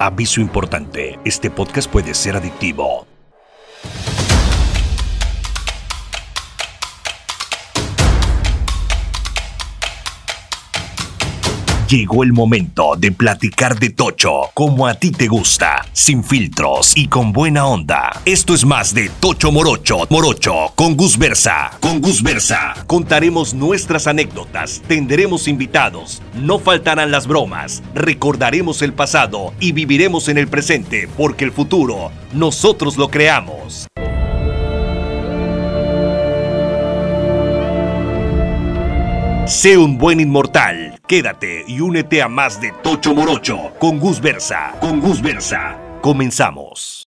Aviso importante, este podcast puede ser adictivo. Llegó el momento de platicar de Tocho como a ti te gusta, sin filtros y con buena onda. Esto es más de Tocho Morocho, Morocho con Gus Versa. Con Gus Versa contaremos nuestras anécdotas, tendremos invitados, no faltarán las bromas, recordaremos el pasado y viviremos en el presente porque el futuro nosotros lo creamos. Sé un buen inmortal. Quédate y únete a más de Tocho Morocho con Gus Versa. Con Gus Versa. Comenzamos.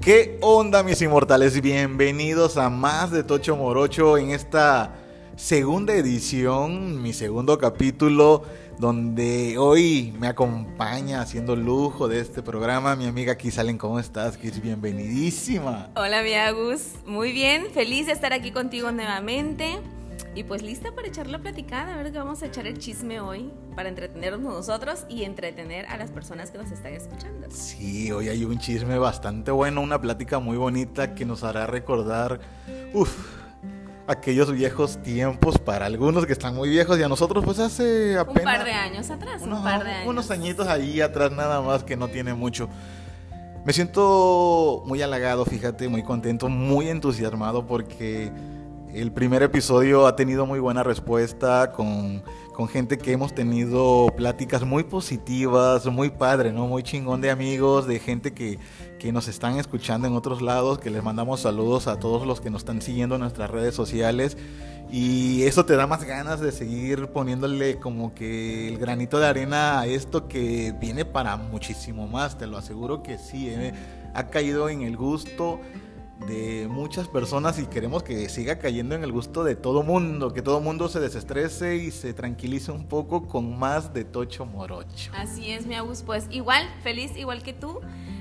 ¿Qué onda mis inmortales? Bienvenidos a más de Tocho Morocho en esta segunda edición, mi segundo capítulo donde hoy me acompaña haciendo lujo de este programa mi amiga Kisalen. ¿Cómo estás, Kis? Bienvenidísima. Hola, mi Agus. Muy bien, feliz de estar aquí contigo nuevamente. Y pues lista para echar la platicada, a ver qué vamos a echar el chisme hoy para entretenernos nosotros y entretener a las personas que nos están escuchando. Sí, hoy hay un chisme bastante bueno, una plática muy bonita que nos hará recordar, uff, aquellos viejos tiempos para algunos que están muy viejos y a nosotros pues hace apenas... Un par de años atrás, unos, un par de años. Unos añitos ahí atrás nada más que no tiene mucho. Me siento muy halagado, fíjate, muy contento, muy entusiasmado porque el primer episodio ha tenido muy buena respuesta con, con gente que hemos tenido pláticas muy positivas, muy padre, ¿no? Muy chingón de amigos, de gente que, que nos están escuchando en otros lados, que les mandamos saludos a todos los que nos están siguiendo en nuestras redes sociales. Y eso te da más ganas de seguir poniéndole como que el granito de arena a esto que viene para muchísimo más, te lo aseguro que sí, eh. ha caído en el gusto de muchas personas y queremos que siga cayendo en el gusto de todo mundo, que todo mundo se desestrese y se tranquilice un poco con más de Tocho Morocho. Así es, mi Agus, pues igual, feliz igual que tú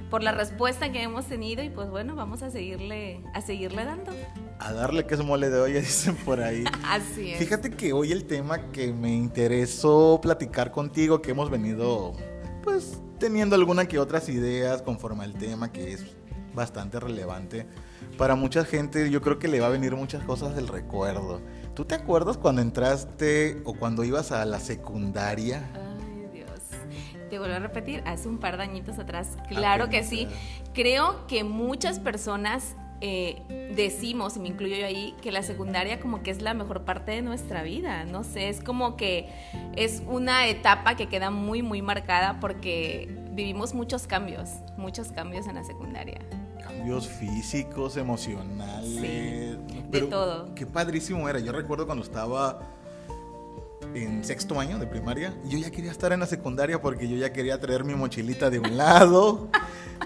por la respuesta que hemos tenido y pues bueno, vamos a seguirle, a seguirle dando. A darle que es mole de olla, dicen por ahí. Así es. Fíjate que hoy el tema que me interesó platicar contigo, que hemos venido pues teniendo alguna que otras ideas conforme al tema que es bastante relevante. Para mucha gente yo creo que le va a venir muchas cosas del recuerdo. ¿Tú te acuerdas cuando entraste o cuando ibas a la secundaria? Ay, Dios. Te vuelvo a repetir, hace un par de añitos atrás. Claro que sí. Creo que muchas personas eh, decimos, y me incluyo yo ahí, que la secundaria como que es la mejor parte de nuestra vida. No sé, es como que es una etapa que queda muy, muy marcada porque vivimos muchos cambios, muchos cambios en la secundaria. Físicos, emocionales. Sí, de todo. Qué padrísimo era. Yo recuerdo cuando estaba en sexto año de primaria, yo ya quería estar en la secundaria porque yo ya quería traer mi mochilita de un lado.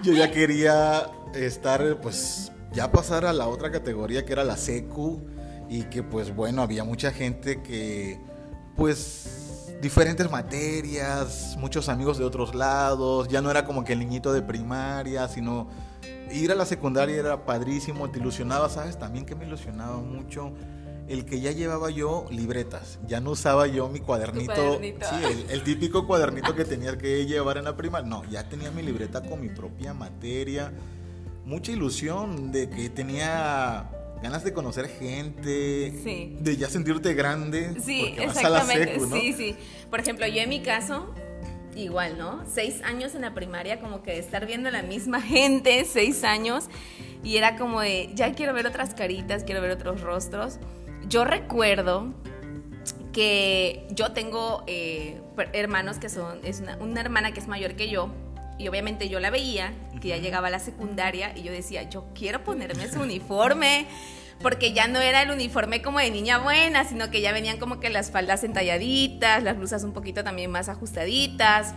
yo ya quería estar, pues, ya pasar a la otra categoría que era la secu y que pues bueno, había mucha gente que pues diferentes materias, muchos amigos de otros lados, ya no era como que el niñito de primaria, sino ir a la secundaria era padrísimo, te ilusionaba, ¿sabes? También que me ilusionaba mucho el que ya llevaba yo libretas, ya no usaba yo mi cuadernito, cuadernito. sí, el, el típico cuadernito que tenía que llevar en la primaria, no, ya tenía mi libreta con mi propia materia, mucha ilusión de que tenía ganas de conocer gente, Sí. de ya sentirte grande, Sí, porque vas a la exactamente. secu, ¿no? Sí, sí. Por ejemplo, yo en mi caso, igual, ¿no? Seis años en la primaria, como que de estar viendo la misma gente, seis años, y era como de, ya quiero ver otras caritas, quiero ver otros rostros. Yo recuerdo que yo tengo eh, hermanos que son, es una, una hermana que es mayor que yo, y obviamente yo la veía, que ya llegaba a la secundaria, y yo decía, yo quiero ponerme su uniforme, porque ya no era el uniforme como de niña buena, sino que ya venían como que las faldas entalladitas, las blusas un poquito también más ajustaditas.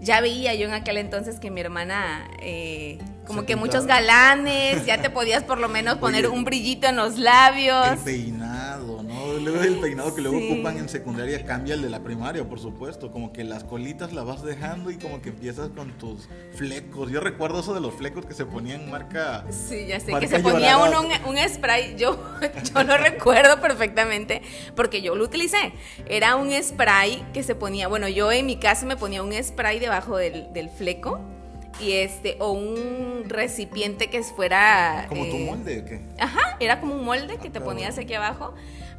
Ya veía yo en aquel entonces que mi hermana, eh, como Se que pintaba. muchos galanes, ya te podías por lo menos poner Oye, un brillito en los labios. El peinado, ¿no? Luego el peinado que luego ocupan en secundaria cambia el de la primaria, por supuesto. Como que las colitas las vas dejando y como que empiezas con tus flecos. Yo recuerdo eso de los flecos que se ponían marca. Sí, ya sé, que se ponía uno un, spray. Yo, yo lo recuerdo perfectamente porque yo lo utilicé. Era un spray que se ponía, bueno, yo en mi caso me ponía un spray debajo del, del fleco y este o un recipiente que fuera como tu eh, molde qué ajá era como un molde que te ah, ponías aquí abajo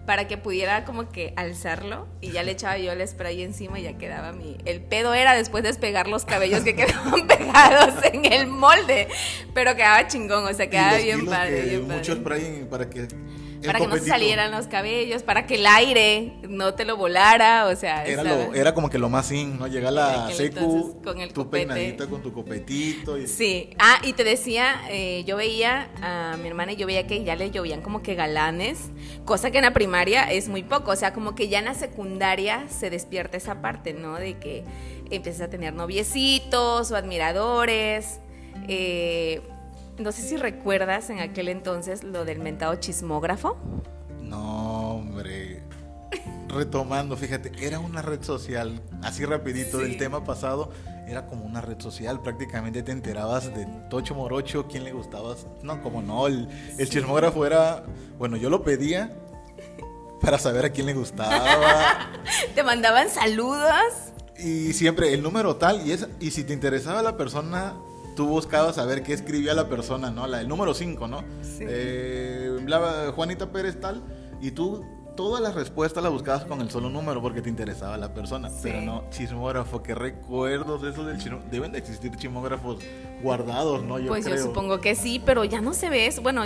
para que pudiera como que alzarlo y ya le echaba yo el spray encima y ya quedaba mi el pedo era después despegar los cabellos que quedaban pegados en el molde pero quedaba chingón o sea quedaba bien padre, bien padre. mucho spray para que para que no se salieran los cabellos, para que el aire no te lo volara, o sea... Era, era como que lo más in, ¿no? Llega la secu, con el tu peinadita con tu copetito. Y... Sí, ah, y te decía, eh, yo veía a mi hermana y yo veía que ya le llovían como que galanes, cosa que en la primaria es muy poco, o sea, como que ya en la secundaria se despierta esa parte, ¿no? De que empiezas a tener noviecitos o admiradores, eh, no sé si recuerdas en aquel entonces lo del mentado chismógrafo. No, hombre. Retomando, fíjate, era una red social, así rapidito del tema pasado, era como una red social, prácticamente te enterabas de Tocho Morocho, quién le gustabas. No, como no, el, chismógrafo era, bueno, yo lo pedía para saber a quién le gustaba. te mandaban saludos. Y siempre el número tal, y, es, y si te interesaba la persona, tú buscabas saber qué escribía la persona, ¿no? La, el número 5, ¿no? Sí. Eh, Juanita Pérez tal, y tú todas las respuestas las buscabas con el solo número porque te interesaba la persona. Pero no, chismógrafo, qué recuerdos de eso del chismógrafo. Deben de existir chismógrafos guardados, ¿no? Yo pues yo supongo que sí, pero ya no se ve eso. Bueno,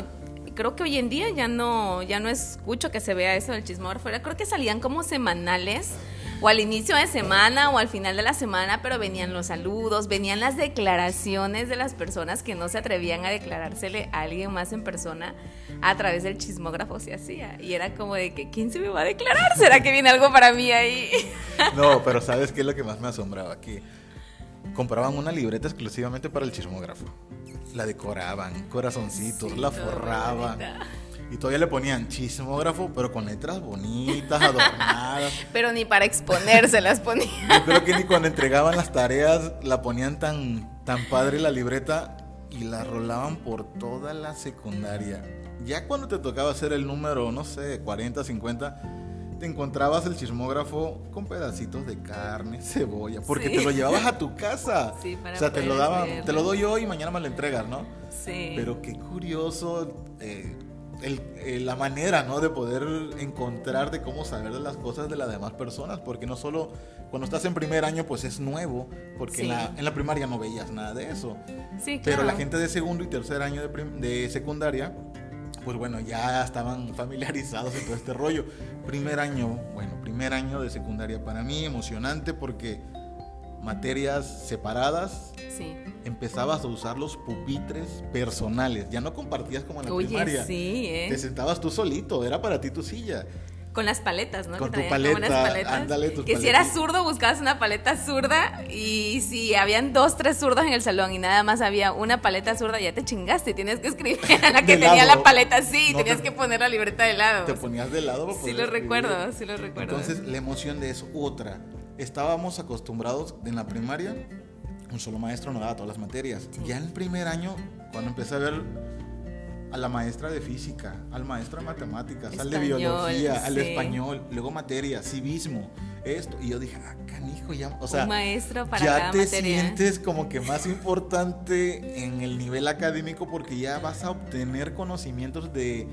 creo que hoy en día ya no, ya no escucho que se vea eso del chismógrafo. Creo que salían como semanales o al inicio de semana o al final de la semana, pero venían los saludos, venían las declaraciones de las personas que no se atrevían a declarársele a alguien más en persona a través del chismógrafo se hacía. Y era como de que, ¿quién se me va a declarar? ¿Será que viene algo para mí ahí? No, pero ¿sabes qué es lo que más me asombraba? Que compraban una libreta exclusivamente para el chismógrafo. La decoraban, corazoncitos, la forraban. Y todavía le ponían chismógrafo, pero con letras bonitas, adornadas. pero ni para exponerse las ponían. Yo creo que ni cuando entregaban las tareas la ponían tan, tan padre la libreta y la rolaban por toda la secundaria. Ya cuando te tocaba hacer el número, no sé, 40, 50, te encontrabas el chismógrafo con pedacitos de carne, cebolla, porque te lo llevabas a tu casa. Sí, para o sea, te lo daban, te lo doy hoy y mañana me lo entregas, ¿no? Sí. Pero qué curioso. Eh, eh, la manera, ¿no? De poder encontrar de cómo saber de las cosas de las demás personas, porque no solo cuando estás en primer año, pues es nuevo, porque en, la, primaria no veías nada de eso. Sí, Pero la gente de segundo y tercer año de, de secundaria, pues bueno, ya estaban familiarizados en todo este rollo. Primer año, bueno, primer año de secundaria para mí, emocionante porque materias separadas, sí. empezabas a usar los pupitres personales. Ya no compartías como en la Oye, primaria. Sí, ¿eh? Te sentabas tú solito, era para ti tu silla. Con las paletas, ¿no? Con tu paleta, ándale, Que si eras zurdo, buscabas una paleta zurda y si habían dos, tres zurdos en el salón y nada más había una paleta zurda, ya te chingaste. Tienes que escribir a la que tenía la paleta sí, tenías que poner la libreta de lado. Te ponías de lado para Sí lo recuerdo, sí lo recuerdo. Entonces, la emoción de eso, otra estábamos acostumbrados en la primaria, un solo maestro nos daba todas las materias. Ya en el primer año, cuando empecé a ver a la maestra de física, al maestro de matemáticas, al de biología, al español, luego materia, civismo, esto. Y yo dije, ah, canijo, ya. O sea, maestro para ya te sientes como que más importante en el nivel académico porque ya vas a obtener conocimientos de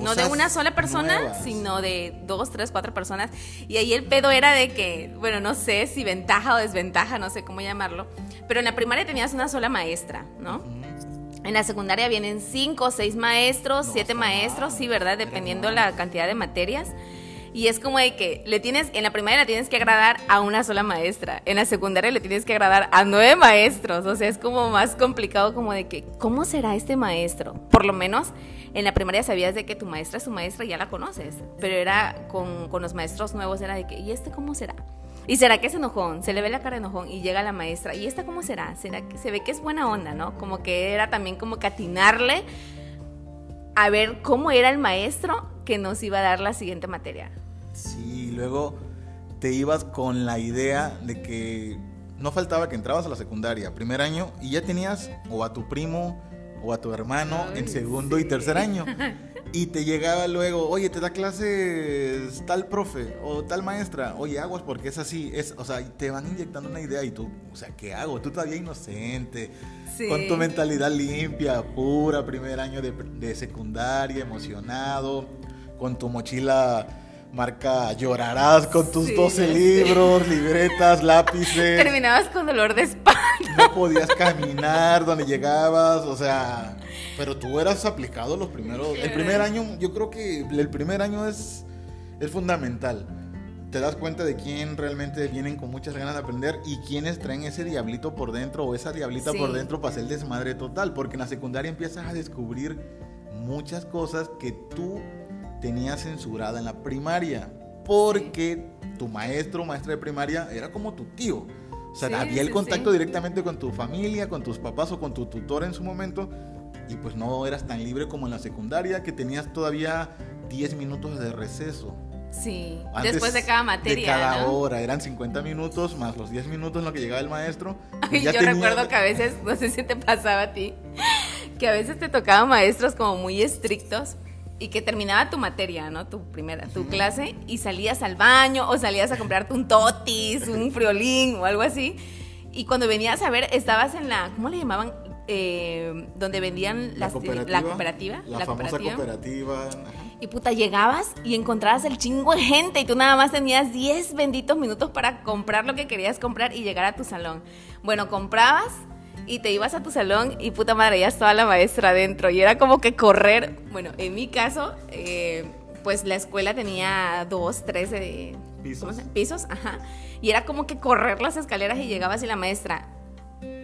no de una sola persona, sino de dos, tres, cuatro personas. Y ahí el pedo era de que, bueno, no sé si ventaja o desventaja, no sé cómo llamarlo, pero en la primaria tenías una sola maestra, ¿no? En la secundaria vienen cinco o seis maestros, siete maestros, sí, ¿verdad? Dependiendo la cantidad de materias. Y es como de que le tienes, en la primaria le tienes que agradar a una sola maestra, en la secundaria le tienes que agradar a nueve maestros, o sea, es como más complicado como de que, ¿cómo será este maestro? Por lo menos en la primaria sabías de que tu maestra es tu maestra y ya la conoces, pero era con, con los maestros nuevos, era de que, ¿y este cómo será? ¿Y será que es enojón? Se le ve la cara de enojón y llega la maestra. ¿Y esta cómo será? ¿Será que se ve que es buena onda, no? Como que era también como catinarle a ver cómo era el maestro que nos iba a dar la siguiente materia. Sí, luego te ibas con la idea de que no faltaba que entrabas a la secundaria, primer año, y ya tenías o a tu primo o a tu hermano en segundo y tercer año. Y te llegaba luego, oye, te da clases tal profe o tal maestra, oye, aguas porque es así, es, o sea, te van inyectando una idea y tú, o sea, ¿qué hago? Tú todavía inocente, con tu mentalidad limpia, pura, primer año de, de secundaria, emocionado, con tu mochila marca llorarás con tus 12 libros, libretas, lápices. Terminabas con dolor de espalda. No podías caminar donde llegabas, o sea, pero tú eras aplicado los primeros. El primer año, yo creo que el primer año es, es fundamental. Te das cuenta de quién realmente vienen con muchas ganas de aprender y quiénes traen ese diablito por dentro o esa diablita por dentro para hacer desmadre total. Porque en la secundaria empiezas a descubrir muchas cosas que tú tenía censurada en la primaria, porque tu maestro maestra de primaria era como tu tío. O sea, había el contacto directamente con tu familia, con tus papás o con tu tutor en su momento, y pues no eras tan libre como en la secundaria, que tenías todavía 10 minutos de receso. Sí, después de cada materia. De cada hora, eran 50 minutos más los 10 minutos en lo que llegaba el maestro. yo recuerdo que a veces, no sé si te pasaba a ti, que a veces te tocaban maestros como muy estrictos y que terminaba tu materia, ¿no? Tu primera, tu clase y salías al baño o salías a comprarte un totis, un friolín o algo así. Y cuando venías a ver, estabas en la, ¿cómo le llamaban? Eh, donde vendían la cooperativa, la cooperativa. La, famosa cooperativa. Y puta, llegabas y encontrabas el chingo de gente y tú nada más tenías 10 benditos minutos para comprar lo que querías comprar y llegar a tu salón. Bueno, comprabas y te ibas a tu salón y puta madre, ya estaba la maestra adentro y era como que correr, bueno, en mi caso, eh, pues la escuela tenía dos, tres de, pisos. pisos, ajá, y era como que correr las escaleras y llegabas y la maestra,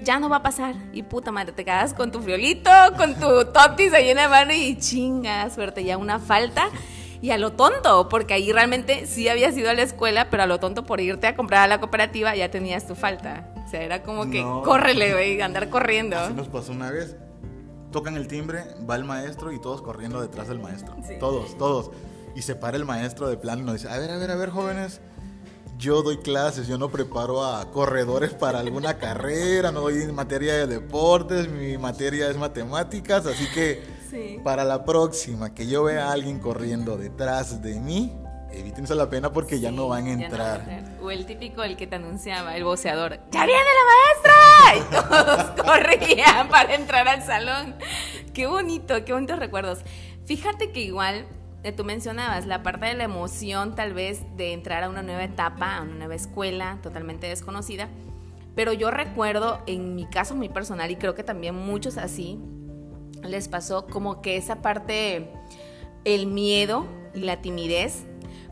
ya no va a pasar. Y puta madre, te quedas con tu friolito, con tu totis ahí en la mano y chinga, suerte, ya una falta. Y a lo tonto, porque ahí realmente sí habías ido a la escuela, pero a lo tonto por irte a comprar a la cooperativa ya tenías tu falta. Sea, era como que córrele, güey, andar corriendo. Así nos pasó una vez. Tocan el timbre, va el maestro y todos corriendo detrás del maestro. Todos, todos. Y se para el maestro de plan y nos dice, a ver, a ver, a ver, jóvenes, yo doy clases, yo no preparo a corredores para alguna carrera, no doy materia de deportes, mi materia es matemáticas, así que para la próxima que yo vea a alguien corriendo detrás de mí, evítense la pena porque ya no van a entrar. o el típico, el que te anunciaba, el voceador, ¡ya viene la maestra! Y todos corrían para entrar al salón. Qué bonito, qué bonitos recuerdos. Fíjate que igual eh, tú mencionabas la parte de la emoción tal vez de entrar a una nueva etapa, a una nueva escuela totalmente desconocida, pero yo recuerdo en mi caso muy personal y creo que también muchos así les pasó como que esa parte, el miedo y la timidez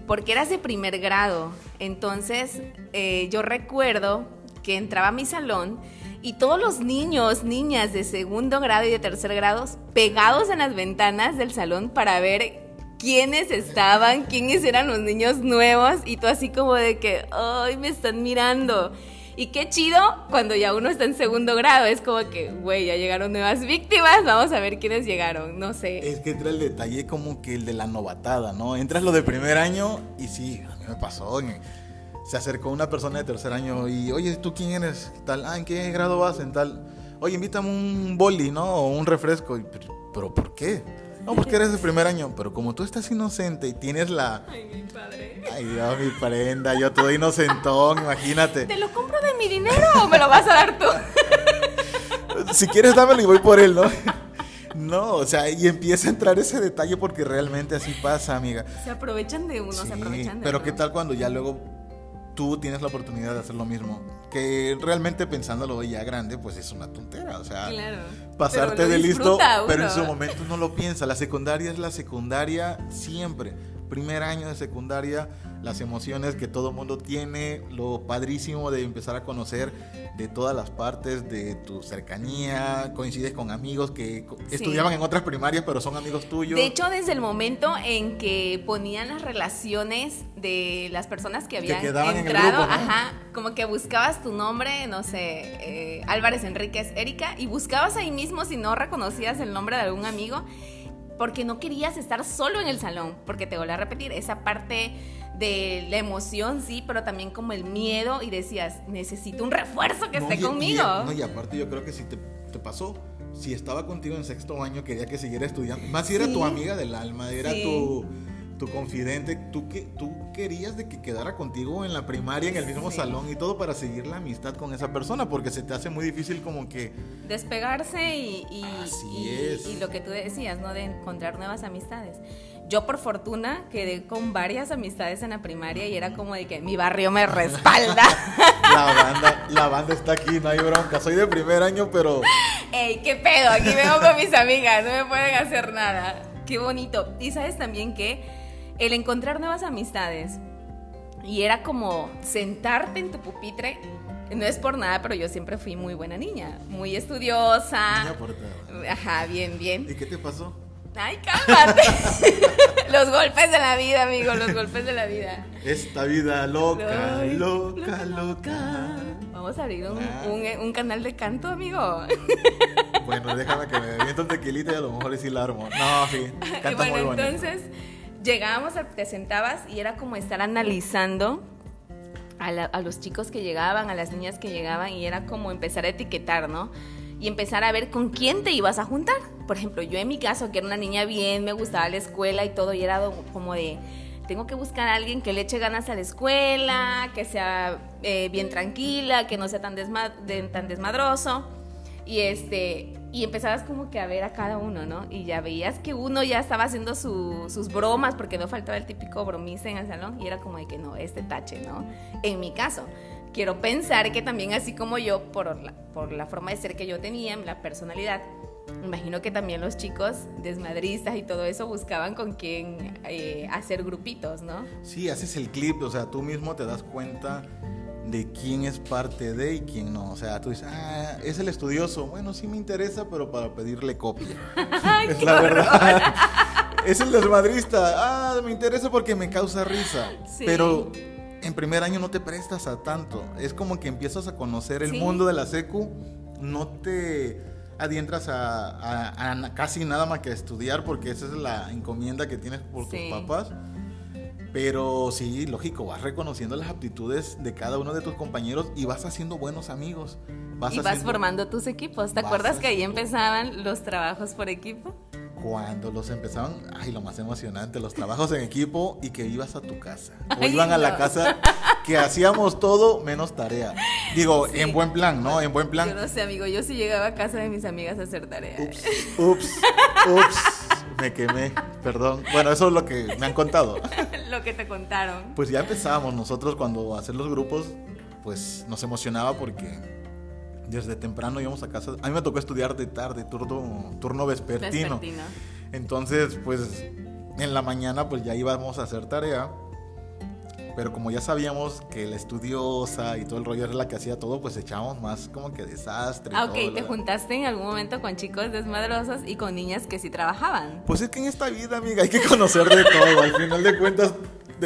porque eras de primer grado. Entonces, eh, yo recuerdo que entraba a mi salón y todos los niños, niñas de segundo grado y de tercer grado pegados en las ventanas del salón para ver quiénes estaban, quiénes eran los niños nuevos y tú así como de que, ay, me están mirando. Y qué chido cuando ya uno está en segundo grado. Es como que, güey, ya llegaron nuevas víctimas. Vamos a ver quiénes llegaron. No sé. Es que entra el detalle como que el de la novatada, ¿no? Entras lo de primer año y sí, a mí me pasó. Se acercó una persona de tercer año y, oye, ¿tú quién eres? Tal, ah, ¿en qué grado vas? En tal. Oye, invítame un boli, ¿no? O un refresco. ¿Pero por qué? No, porque eres de primer año, pero como tú estás inocente y tienes la... Ay, mi padre. Ay, Dios, mi prenda, yo todo inocentón, imagínate. ¿Te lo compro de mi dinero o me lo vas a dar tú? si quieres dámelo y voy por él, ¿no? No, o sea, y empieza a entrar ese detalle porque realmente así pasa, amiga. Se aprovechan de uno, se aprovechan de pero uno. ¿qué tal cuando ya luego tú tienes la oportunidad de hacer lo mismo. Que realmente pensándolo ya grande, pues es una tontera. O sea, pasarte de listo, pero en su momento no lo piensa. La secundaria es la secundaria siempre. Primer año de secundaria las emociones que todo mundo tiene, lo padrísimo de empezar a conocer de todas las partes de tu cercanía, coincides con amigos que estudiaban en otras primarias pero son amigos tuyos. De hecho, desde el momento en que ponían las relaciones de las personas que habían entrado, ajá, como que buscabas tu nombre, no sé, eh, Álvarez Enríquez Erika, y buscabas ahí mismo si no reconocías el nombre de algún amigo porque no querías estar solo en el salón, porque te voy a repetir, esa parte de la emoción, sí, pero también como el miedo y decías, necesito un refuerzo que esté conmigo. Y, no, y aparte yo creo que si te, te, pasó, si estaba contigo en sexto año, quería que siguiera estudiando, más si era tu amiga del alma, era tu tu confidente, tú, que, tú querías de que quedara contigo en la primaria, en el mismo salón y todo para seguir la amistad con esa persona, porque se te hace muy difícil como que... Despegarse y, y, y, lo que tú decías, ¿no? De encontrar nuevas amistades. Yo por fortuna quedé con varias amistades en la primaria y era como de que mi barrio me respalda. la, banda, la banda está aquí, no hay bronca. Soy de primer año, pero... ¡Ey, qué pedo! Aquí vengo con mis amigas, no me pueden hacer nada. Qué bonito. Y sabes también que el encontrar nuevas amistades. Y era como sentarte en tu pupitre. No es por nada, pero yo siempre fui muy buena niña, muy estudiosa. Ajá, bien, bien. ¿Y qué te pasó? Ay, cálmate. los golpes de la vida, amigo, los golpes de la vida. Esta vida loca, loca, loca. Vamos a abrir ah. un, canal de canto, amigo. bueno, déjame que me viento un tequilita y a lo mejor sí la armo. No, sí, canta bueno, muy bonito. entonces llegábamos, te sentabas y era como estar analizando a, los chicos que llegaban, a las niñas que llegaban y era como empezar a etiquetar, ¿no? Y empezar a ver con quién te ibas a juntar. Por ejemplo, yo en mi caso, que era una niña bien, me gustaba la escuela y todo, y era como de, tengo que buscar a alguien que le eche ganas a la escuela, que sea eh, bien tranquila, que no sea tan, tan desmadroso. Y este, y empezabas como que a ver a cada uno, ¿no? Y ya veías que uno ya estaba haciendo sus bromas, porque no faltaba el típico bromista en el salón, y era como de que no, este tache, ¿no? En mi caso, quiero pensar que también así como yo, por la, por la forma de ser que yo tenía, la personalidad, imagino que también los chicos desmadristas y todo eso buscaban con quién eh, hacer grupitos, ¿no? Sí, haces el clip, o sea, tú mismo te das cuenta de quién es parte de y quién no. O sea, tú dices, ah, es el estudioso. Bueno, sí me interesa, pero para pedirle copia. es la verdad. es el desmadrista. Ah, me interesa porque me causa risa. Pero en primer año no te prestas a tanto. Es como que empiezas a conocer el mundo de la secu. No te adientras a, casi nada más que a estudiar porque esa es la encomienda que tienes por tus papás pero sí, lógico, vas reconociendo las aptitudes de cada uno de tus compañeros y vas haciendo buenos amigos. Vas y vas formando tus equipos. ¿Te acuerdas que ahí empezaban los trabajos por equipo? Cuando los empezaban, ay, lo más emocionante, los trabajos en equipo y que ibas a tu casa. O iban a la casa que hacíamos todo menos tarea. Digo, en buen plan, ¿no? En buen plan. Yo no sé, amigo, yo sí llegaba a casa de mis amigas a hacer tarea. Ups, ups, ups me quemé, perdón. Bueno, eso es lo que me han contado. lo que te contaron. Pues ya empezábamos nosotros cuando hacer los grupos, pues nos emocionaba porque desde temprano íbamos a casa. A mí me tocó estudiar de tarde, turno, turno vespertino. vespertino. Entonces, pues en la mañana pues ya íbamos a hacer tarea pero como ya sabíamos que la estudiosa y todo el rollo era la que hacía todo, pues echábamos más como que desastre. Ah, ok, ¿te juntaste en algún momento con chicos desmadrosos y con niñas que sí trabajaban? Pues es que en esta vida, amiga, hay que conocer de todo. Al final de cuentas,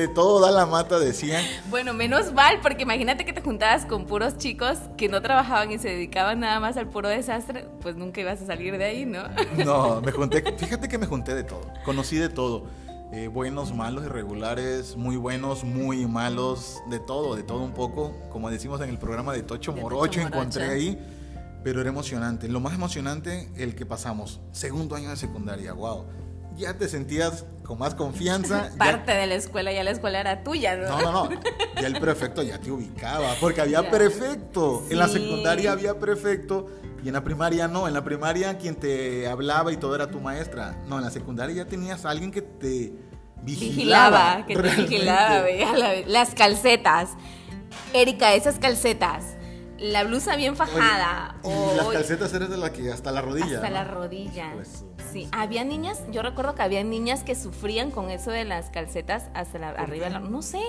de todo da la mata, decían. Bueno, menos mal, porque imagínate que te juntabas con puros chicos que no trabajaban y se dedicaban nada más al puro desastre, pues nunca ibas a salir de ahí, ¿no? No, me junté, fíjate que me junté de todo, conocí de todo eh, buenos, malos, irregulares, muy buenos, muy malos, de todo, de todo un poco. Como decimos en el programa de Tocho Morocho, encontré ahí, pero era emocionante. Lo más emocionante, el que pasamos, segundo año de secundaria, wow. Ya te sentías con más confianza. Parte de la escuela, ya la escuela era tuya, ¿no? No, no, no. Ya el prefecto ya te ubicaba, porque había prefecto. En la secundaria había prefecto y en la primaria no, en la primaria quien te hablaba y todo era tu maestra. No, en la secundaria ya tenías a alguien que te vigilaba. vigilaba que te vigilaba, las calcetas. Erika, esas calcetas. La blusa bien fajada. y las calcetas eran de la que hasta la rodilla. Hasta la rodilla. Sí, había niñas, yo recuerdo que había niñas que sufrían con eso de las calcetas hasta la, arriba. No sé.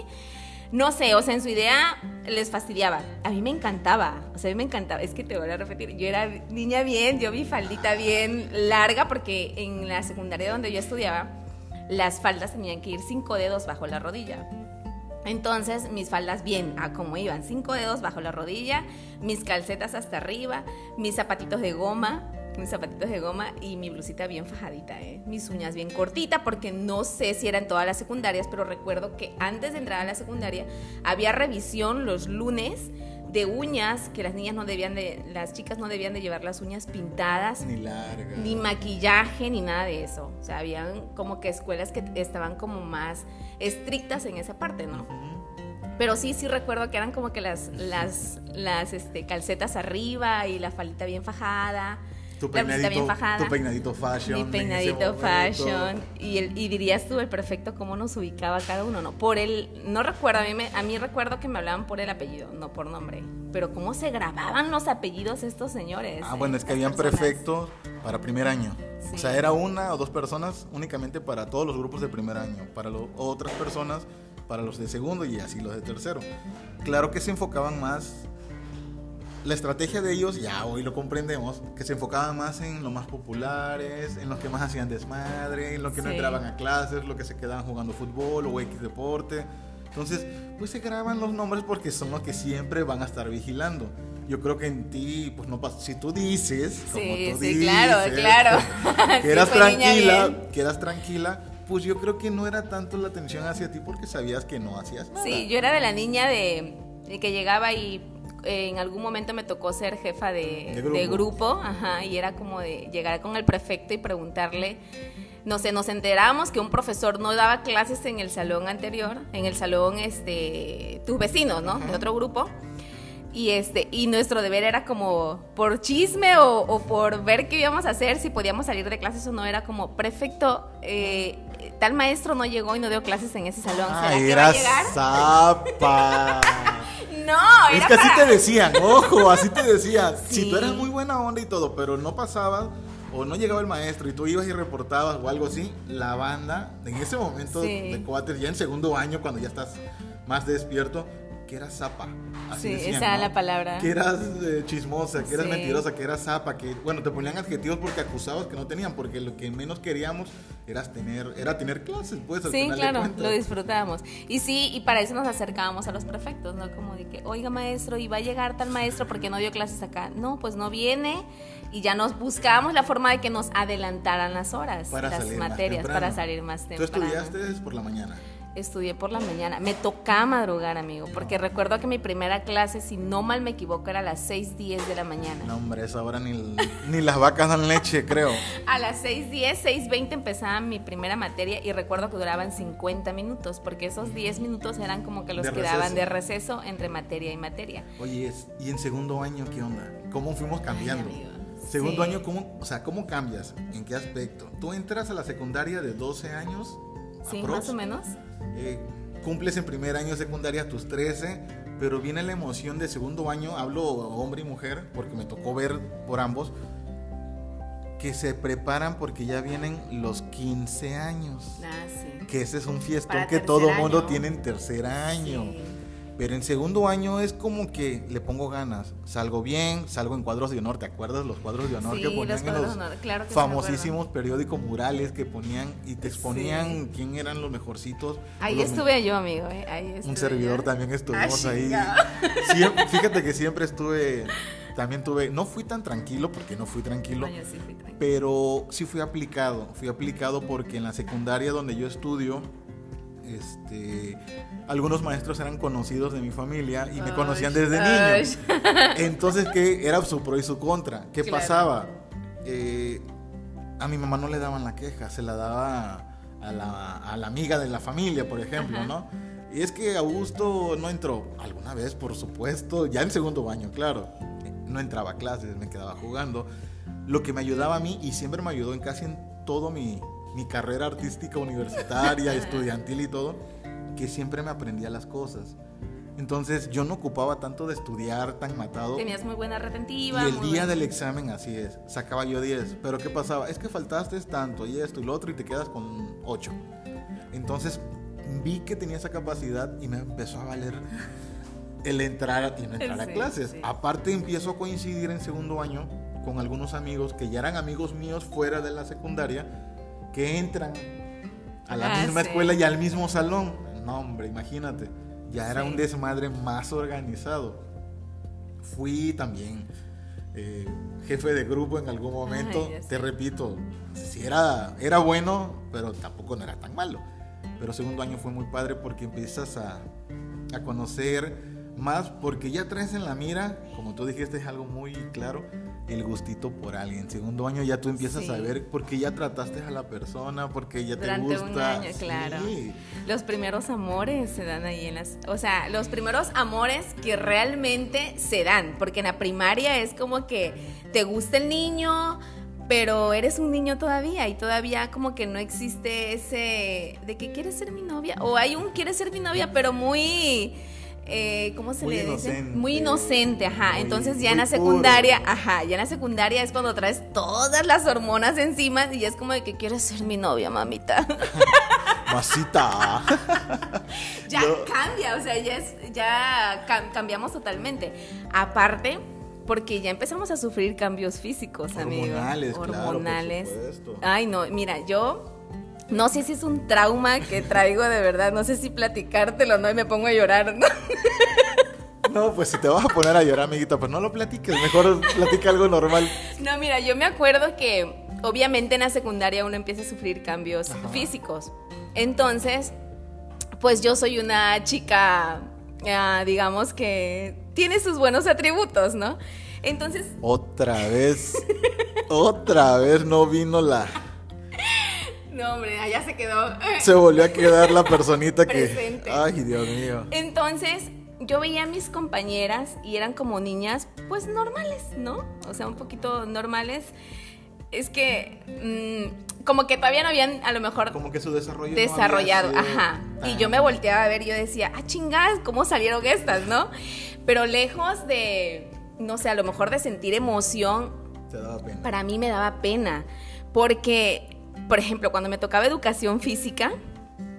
No sé, o sea, en su idea les fastidiaba. A mí me encantaba, o sea, a mí me encantaba. Es que te voy a repetir, yo era niña bien, yo vi faldita bien larga, porque en la secundaria donde yo estudiaba, las faldas tenían que ir cinco dedos bajo la rodilla. Entonces, mis faldas bien, a como iban, cinco dedos bajo la rodilla, mis calcetas hasta arriba, mis zapatitos de goma, mis zapatitos de goma y mi blusita bien fajadita, ¿eh? mis uñas bien cortitas, porque no sé si eran todas las secundarias, pero recuerdo que antes de entrar a la secundaria había revisión los lunes de uñas que las niñas no debían de las chicas no debían de llevar las uñas pintadas. Ni largas. Ni maquillaje ni nada de eso. O sea habían como que escuelas que estaban como más estrictas en esa parte no pero sí sí recuerdo que eran como que las las las este, calcetas arriba y la falita bien fajada tu blusita bien peinadito, fajada. tu peinadito fashion. Mi peinadito fashion. Y, el, y dirías tú el perfecto cómo nos ubicaba cada uno, ¿no? Por el. No recuerdo, a mí, me- a mí recuerdo que me hablaban por el apellido, no por nombre. Pero cómo se grababan los apellidos estos señores. Ah, eh, bueno, es que habían personas. prefectos para primer año. Sí. O sea, era una o dos personas únicamente para todos los grupos de primer año. Para lo- otras personas, para los de segundo y así los de tercero. Claro que se enfocaban más. La estrategia de ellos, ya hoy lo comprendemos, que se enfocaban más en los más populares, en los que más hacían desmadre, en los que no Sí. entraban a clases, los que se quedaban jugando fútbol o X deporte. Entonces, pues se graban los nombres porque son los que siempre van a estar vigilando. Yo creo que en ti, pues no pasa. Si tú dices, como Sí, tú sí, claro, dices, claro. que Sí, eras niña tranquila, que eras tranquila, pues yo creo que no era tanto la atención hacia ti porque sabías que no hacías nada. Sí, yo era de la niña de, de que llegaba y en algún momento me tocó ser jefa de, De de grupo. ajá, y era como de llegar con el prefecto y preguntarle, no sé, nos enteramos que un profesor no daba clases en el salón anterior, en el salón, este, tus vecinos, ¿no? De otro grupo. Y, este, y nuestro deber era como por chisme o, o por ver qué íbamos a hacer, si podíamos salir de clases o no, era como, prefecto, eh, tal maestro no llegó y no dio clases en ese salón. ¿Será Ah, que va a eras llegar? zapa. No, es era que así para- te decían, ojo, así te decían. Si tú eras muy buena onda y todo, pero no pasabas o no llegaba el maestro y tú ibas y reportabas o algo así, la banda, en ese momento Sí. de cuates, ya en segundo año, cuando ya estás más despierto, que eras zapa. Así Sí, decían, esa era ¿no? la palabra. Que eras eh, chismosa, que eras Sí. mentirosa, que eras zapa, que, bueno, te ponían adjetivos porque acusabas que no tenían, porque lo que menos queríamos eras tener, era tener clases, pues, al Sí, final claro, lo disfrutábamos. Y sí, y para eso nos acercábamos a los prefectos, ¿no? Como de que, oiga maestro, y va a llegar tal maestro porque no dio clases acá. No, pues no viene. Y ya nos buscábamos la forma de que nos adelantaran las horas, Para las materias, para salir más Tú temprano. estudiaste por la mañana. Estudié por la mañana. Me tocaba madrugar, amigo, porque recuerdo que mi primera clase, si no mal me equivoco, era a las 6.10 de la mañana. No, hombre, esa hora ni, ni las vacas dan leche, creo. A las 6.10, 6.20 empezaba mi primera materia y recuerdo que duraban 50 minutos, porque esos 10 minutos eran como que los De que daban de receso entre materia y materia. Oye, ¿y en segundo año qué onda? ¿Cómo fuimos cambiando? amigo, segundo sí. año, ¿cómo, o sea, ¿cómo cambias? ¿En qué aspecto? Tú entras a la secundaria de 12 años. Sí, aprox, más o menos. Eh, cumples en primer año secundaria tus 13, pero viene la emoción de segundo año, hablo hombre y mujer, porque me tocó ver por ambos, que se preparan porque ya vienen los 15 años. Ah, sí. Que ese es un fiestón Para que todo mundo año. tiene en tercer año. Sí. Pero en segundo año es como que le pongo ganas. Salgo bien, salgo en cuadros de honor. ¿Te acuerdas los cuadros de honor Sí, que los ponían en cuadros los honor, claro que sí me famosísimos periódicos murales que ponían y te exponían Sí. quién eran los mejorcitos? Ahí los estuve yo, amigo. ¿eh? Ahí estuve un servidor yo. también estuvimos Ah, ahí. fíjate que siempre estuve, también tuve, no fui tan tranquilo porque no fui tranquilo, No, yo sí fui tranquila. pero sí fui aplicado. Fui aplicado porque en la secundaria donde yo estudio, este, algunos maestros eran conocidos de mi familia y me conocían desde ay. niño. Entonces, ¿qué era su pro y su contra? ¿Qué Claro. pasaba? Eh, a mi mamá no le daban la queja, se la daba a la, a la amiga de la familia, por ejemplo, Ajá. ¿no? Y es que Augusto no entró, alguna vez, por supuesto, ya en segundo año, claro. No entraba a clases, me quedaba jugando. Lo que me ayudaba a mí, y siempre me ayudó en casi en todo mi, mi carrera artística universitaria, estudiantil y todo, que siempre me aprendía las cosas. Entonces yo no ocupaba tanto de estudiar tan matado. Tenías muy buena retentiva. Y el día del examen, así es, sacaba yo 10. Pero ¿qué pasaba? Es que faltaste tanto y esto y lo otro y te quedas con 8. Entonces vi que tenía esa capacidad y me empezó a valer el entrar y no entrar a Sí, clases. sí. Aparte empiezo a coincidir en segundo año con algunos amigos que ya eran amigos míos fuera de la secundaria que entran a la Ah, misma sí. escuela y al mismo salón. No, hombre, imagínate. Ya era Sí. un desmadre más organizado. Fui también eh, jefe de grupo en algún momento. Ay, Te repito, si era, era bueno, pero tampoco no era tan malo. Pero segundo año fue muy padre porque empiezas a, a conocer más, porque ya traes en la mira, como tú dijiste, es algo muy claro, el gustito por alguien. Segundo año ya tú empiezas Sí. a ver porque ya trataste a la persona, porque ya te gusta. un año, Sí. claro. Los primeros amores se dan ahí en las... O sea, los primeros amores que realmente se dan, porque en la primaria es como que te gusta el niño, pero eres un niño todavía y todavía como que no existe ese de que quieres ser mi novia, o hay un quieres ser mi novia, pero muy... eh, ¿Cómo se Muy le dice? inocente. Muy inocente, ajá. Muy- Entonces ya en la secundaria, ajá, ya en la secundaria es cuando traes todas las hormonas encima y ya es como de que quieres ser mi novia, mamita. Masita. ya Yo- cambia, o sea, ya, es, ya cam- cambiamos totalmente. Aparte, porque ya empezamos a sufrir cambios físicos, amigo. Hormonales, claro, por Hormonales. supuesto. Ay, no, mira, yo no sé si es un trauma que traigo de verdad, no sé si platicártelo, ¿no? Y me pongo a llorar, ¿no? No, pues si te vas a poner a llorar, amiguita, pues no lo platiques. Mejor platica algo normal. No, mira, yo me acuerdo que obviamente en la secundaria uno empieza a sufrir cambios Ajá. físicos. Entonces, pues yo soy una chica, ah, digamos que tiene sus buenos atributos, ¿no? Entonces, Otra vez. Otra vez no vino la. No, hombre, allá se quedó. Se volvió a quedar la personita que. Ay, Dios mío. Entonces, yo veía a mis compañeras y eran como niñas, pues normales, ¿no? O sea, un poquito normales. Es que, mm, como que todavía no habían, a lo mejor, Como que su desarrollo. no había desarrollado, sido ajá. Y yo me volteaba a ver y yo decía, ah, chingadas, ¿cómo salieron estas, no? Pero lejos de, no sé, a lo mejor de sentir emoción, Te daba pena. para mí me daba pena. Porque, por ejemplo, cuando me tocaba educación física,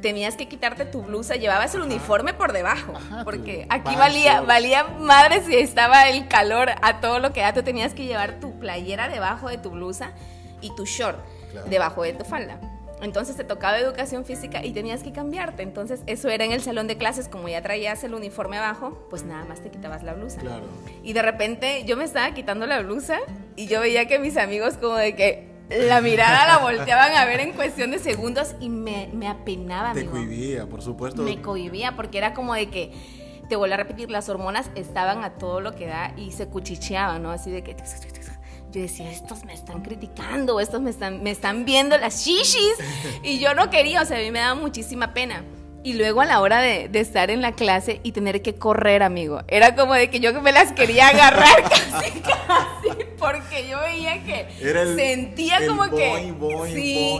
tenías que quitarte tu blusa, llevabas el uniforme por debajo. Ajá, porque aquí vaso. valía, valía madre si estaba el calor a todo lo que da. Tú tenías que llevar tu playera debajo de tu blusa y tu short Claro. debajo de tu falda. Entonces te tocaba educación física y tenías que cambiarte. Entonces eso era en el salón de clases, como ya traías el uniforme abajo, pues nada más te quitabas la blusa. Claro. Y de repente yo me estaba quitando la blusa y yo veía que mis amigos como de que la mirada la volteaban a ver en cuestión de segundos y me, me apenaba, Te amigo. cohibía, por supuesto. Me cohibía porque era como de que, te vuelvo a repetir, las hormonas estaban a todo lo que da y se cuchicheaban, ¿no? Así de que... Yo decía, estos me están criticando, estos me están, me están viendo las shishis. Y yo no quería, o sea, a mí me daba muchísima pena. Y luego a la hora de, de estar en la clase y tener que correr, amigo, era como de que yo me las quería agarrar casi, casi, porque yo veía que Era el- sentía el como que... boing, boing, sí,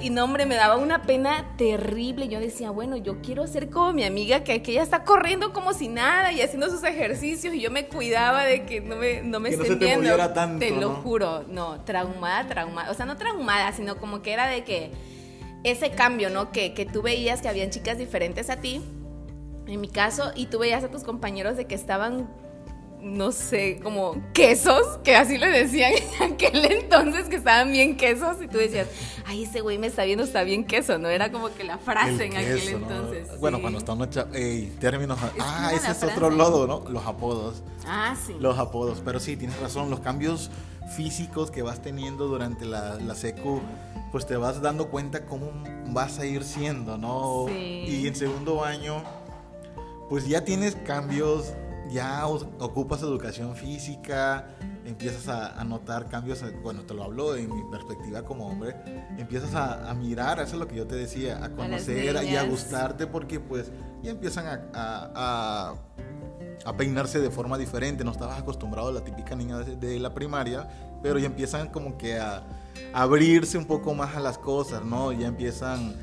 y no, hombre, me daba una pena terrible. Yo decía, bueno, yo quiero ser como mi amiga, que, que ella está corriendo como si nada y haciendo sus ejercicios. Y yo me cuidaba de que no me, no me Que no estén se te viendo. tanto, Te lo ¿no? juro, no, traumada, traumada. O sea, no traumada, sino como que era de que ese cambio, ¿no? Que, que tú veías que habían chicas diferentes a ti, en mi caso, y tú veías a tus compañeros de que estaban no sé, como quesos, que así le decían en aquel entonces, que estaban bien quesos, y tú decías, ay, ese güey me está viendo, está bien queso, ¿no? Era como que la frase El en aquel entonces. Bueno, sí. cuando está una cha- ey, términos. ah, una ese es otro lodo, ¿no? Los apodos. Ah, sí. Los apodos. Pero sí, tienes razón. Los cambios físicos que vas teniendo durante la, la secu, pues te vas dando cuenta cómo vas a ir siendo, ¿no? Sí. Y en segundo año, pues ya tienes cambios, ya ocupas educación física, empiezas a, a notar cambios, bueno, te lo hablo en mi perspectiva como hombre, empiezas a, a mirar, eso es lo que yo te decía, a conocer y a gustarte porque pues ya empiezan a- a- a a peinarse de forma diferente. No estabas acostumbrado a la típica niña de, de la primaria, pero ya empiezan como que a, abrirse un poco más a las cosas, ¿no? Ya empiezan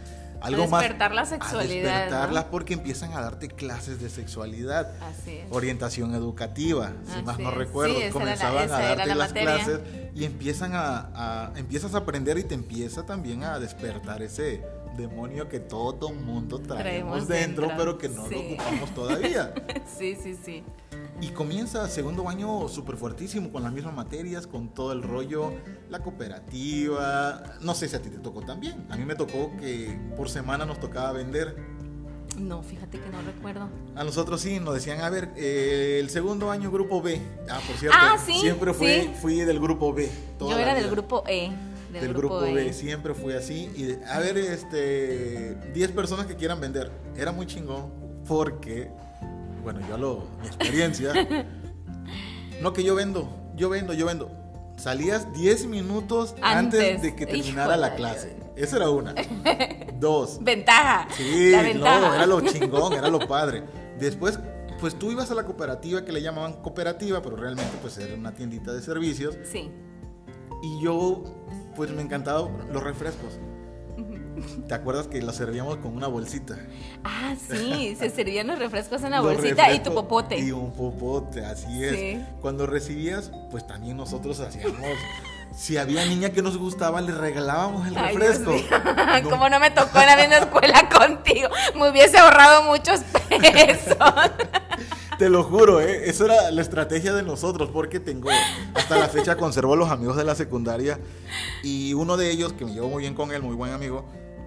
algo A más. despertar la sexualidad, A despertarlas ¿no? porque empiezan a darte clases de sexualidad. Así es. Orientación educativa, si Así más no es. recuerdo, Sí, la- comenzaban esa a darte la las materia. clases y empiezan a, a- empiezas a aprender y te empieza también a despertar ese demonio que todo mundo traemos, Traemos dentro, dentro, pero que no sí. lo ocupamos todavía. Sí, sí, sí. Y comienza segundo año súper fuertísimo con las mismas materias, con todo el rollo, la cooperativa. No sé si a ti te tocó también. A mí me tocó que por semana nos tocaba vender. No, fíjate que no recuerdo. A nosotros sí, nos decían, a ver, eh, el segundo año grupo B. Ah, por cierto, Ah, sí, siempre fui, sí. fui del grupo B. toda Yo era del grupo E. Del, del grupo, B, siempre fui así. Y a ver, este, 10 personas que quieran vender. Era muy chingón porque, bueno, yo lo, mi experiencia, no que yo vendo, yo vendo, yo vendo. Salías 10 minutos antes, Antes. de que terminara la la clase. Esa era una. Dos. Ventaja. Sí, la no, ventaja. era lo chingón, era lo padre. Después, pues tú ibas a la cooperativa que le llamaban cooperativa, pero realmente pues era una tiendita de servicios. Sí. Y yo, pues me encantaban los refrescos. ¿Te acuerdas que los servíamos con una bolsita? Ah, sí, se servían los refrescos en la Los bolsita y tu popote. Y un popote, así es. Sí. Cuando recibías, pues también nosotros hacíamos. Si había niña que nos gustaba, le regalábamos el refresco. No- Como no me tocó en la misma escuela contigo, me hubiese ahorrado muchos pesos. Te lo juro, ¿eh? Eso era la estrategia de nosotros, porque tengo, hasta la fecha conservo los amigos de la secundaria y uno de ellos, que me llevo muy bien con él, muy buen amigo,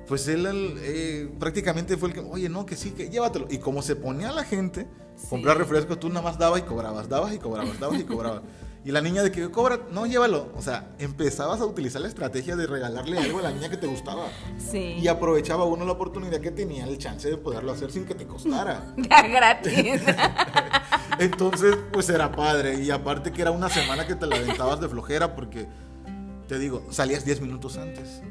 pues él eh, prácticamente fue el que, oye, no, que sí, que llévatelo. Y como se ponía la gente, comprar refrescos, tú nada más dabas y cobrabas, dabas y cobrabas, dabas y cobrabas. Y la niña de que cobra, no, llévalo. O sea, empezabas a utilizar la estrategia de regalarle algo a la niña que te gustaba. Sí. Y aprovechaba uno la oportunidad que tenía, el chance de poderlo hacer sin que te costara. Ya gratis. Entonces, pues era padre. Y aparte que era una semana que te la aventabas de flojera porque, te digo, salías 10 minutos antes.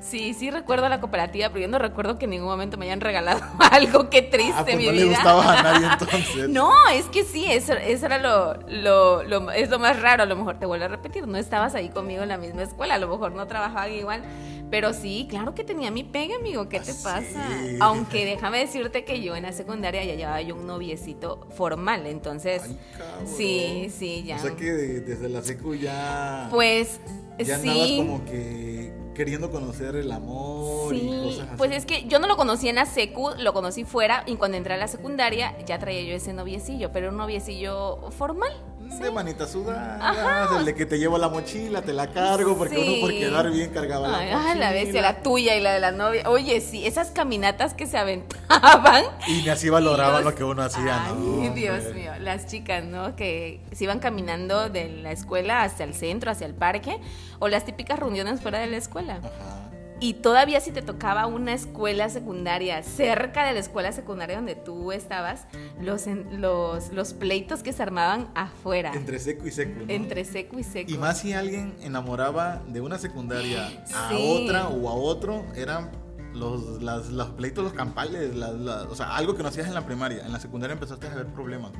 Sí, sí recuerdo la cooperativa, pero yo no recuerdo que en ningún momento me hayan regalado algo. Qué triste Ah, pues mi no vida. le gustaba a nadie entonces. No, es que sí, eso, eso era lo, lo, lo- es lo más raro. A lo mejor te vuelvo a repetir, no estabas ahí conmigo en la misma escuela, a lo mejor no trabajaban igual. Pero sí, claro que tenía mi pegue, amigo. ¿Qué te Ah, pasa? sí. Aunque déjame decirte que yo en la secundaria ya llevaba yo un noviecito formal, entonces. Ay, sí, sí, ya. O sea que de- desde la secu ya. Pues ya sí. como que queriendo conocer el amor y Sí, cosas así. pues es que yo no lo conocí en la secu, lo conocí fuera y cuando entré a la secundaria ya traía yo ese noviecillo, pero un noviecillo formal. De manita sudada, el de que te llevo la mochila, te la cargo, porque Sí. uno por quedar bien cargaba la Ay, mochila. ay, la bestia, la tuya y la de la novia. Oye, sí, esas caminatas que se aventaban. Y ni así valoraban Dios. lo que uno hacía, Ay, ¿no? Dios hombre. mío, las chicas, ¿no? Que se iban caminando de la escuela hacia el centro, hacia el parque, o las típicas reuniones fuera de la escuela. Ajá. Y todavía si te tocaba una escuela secundaria cerca de la escuela secundaria donde tú estabas, los, en- los, los pleitos que se armaban afuera, entre, Entre seco y seco. ¿no? seco y seco. Y más si alguien enamoraba de una secundaria a Sí. otra o a otro, eran los, las, los pleitos, los campales, las- las- o sea, algo que no hacías en la primaria. En la secundaria empezaste a ver problemas.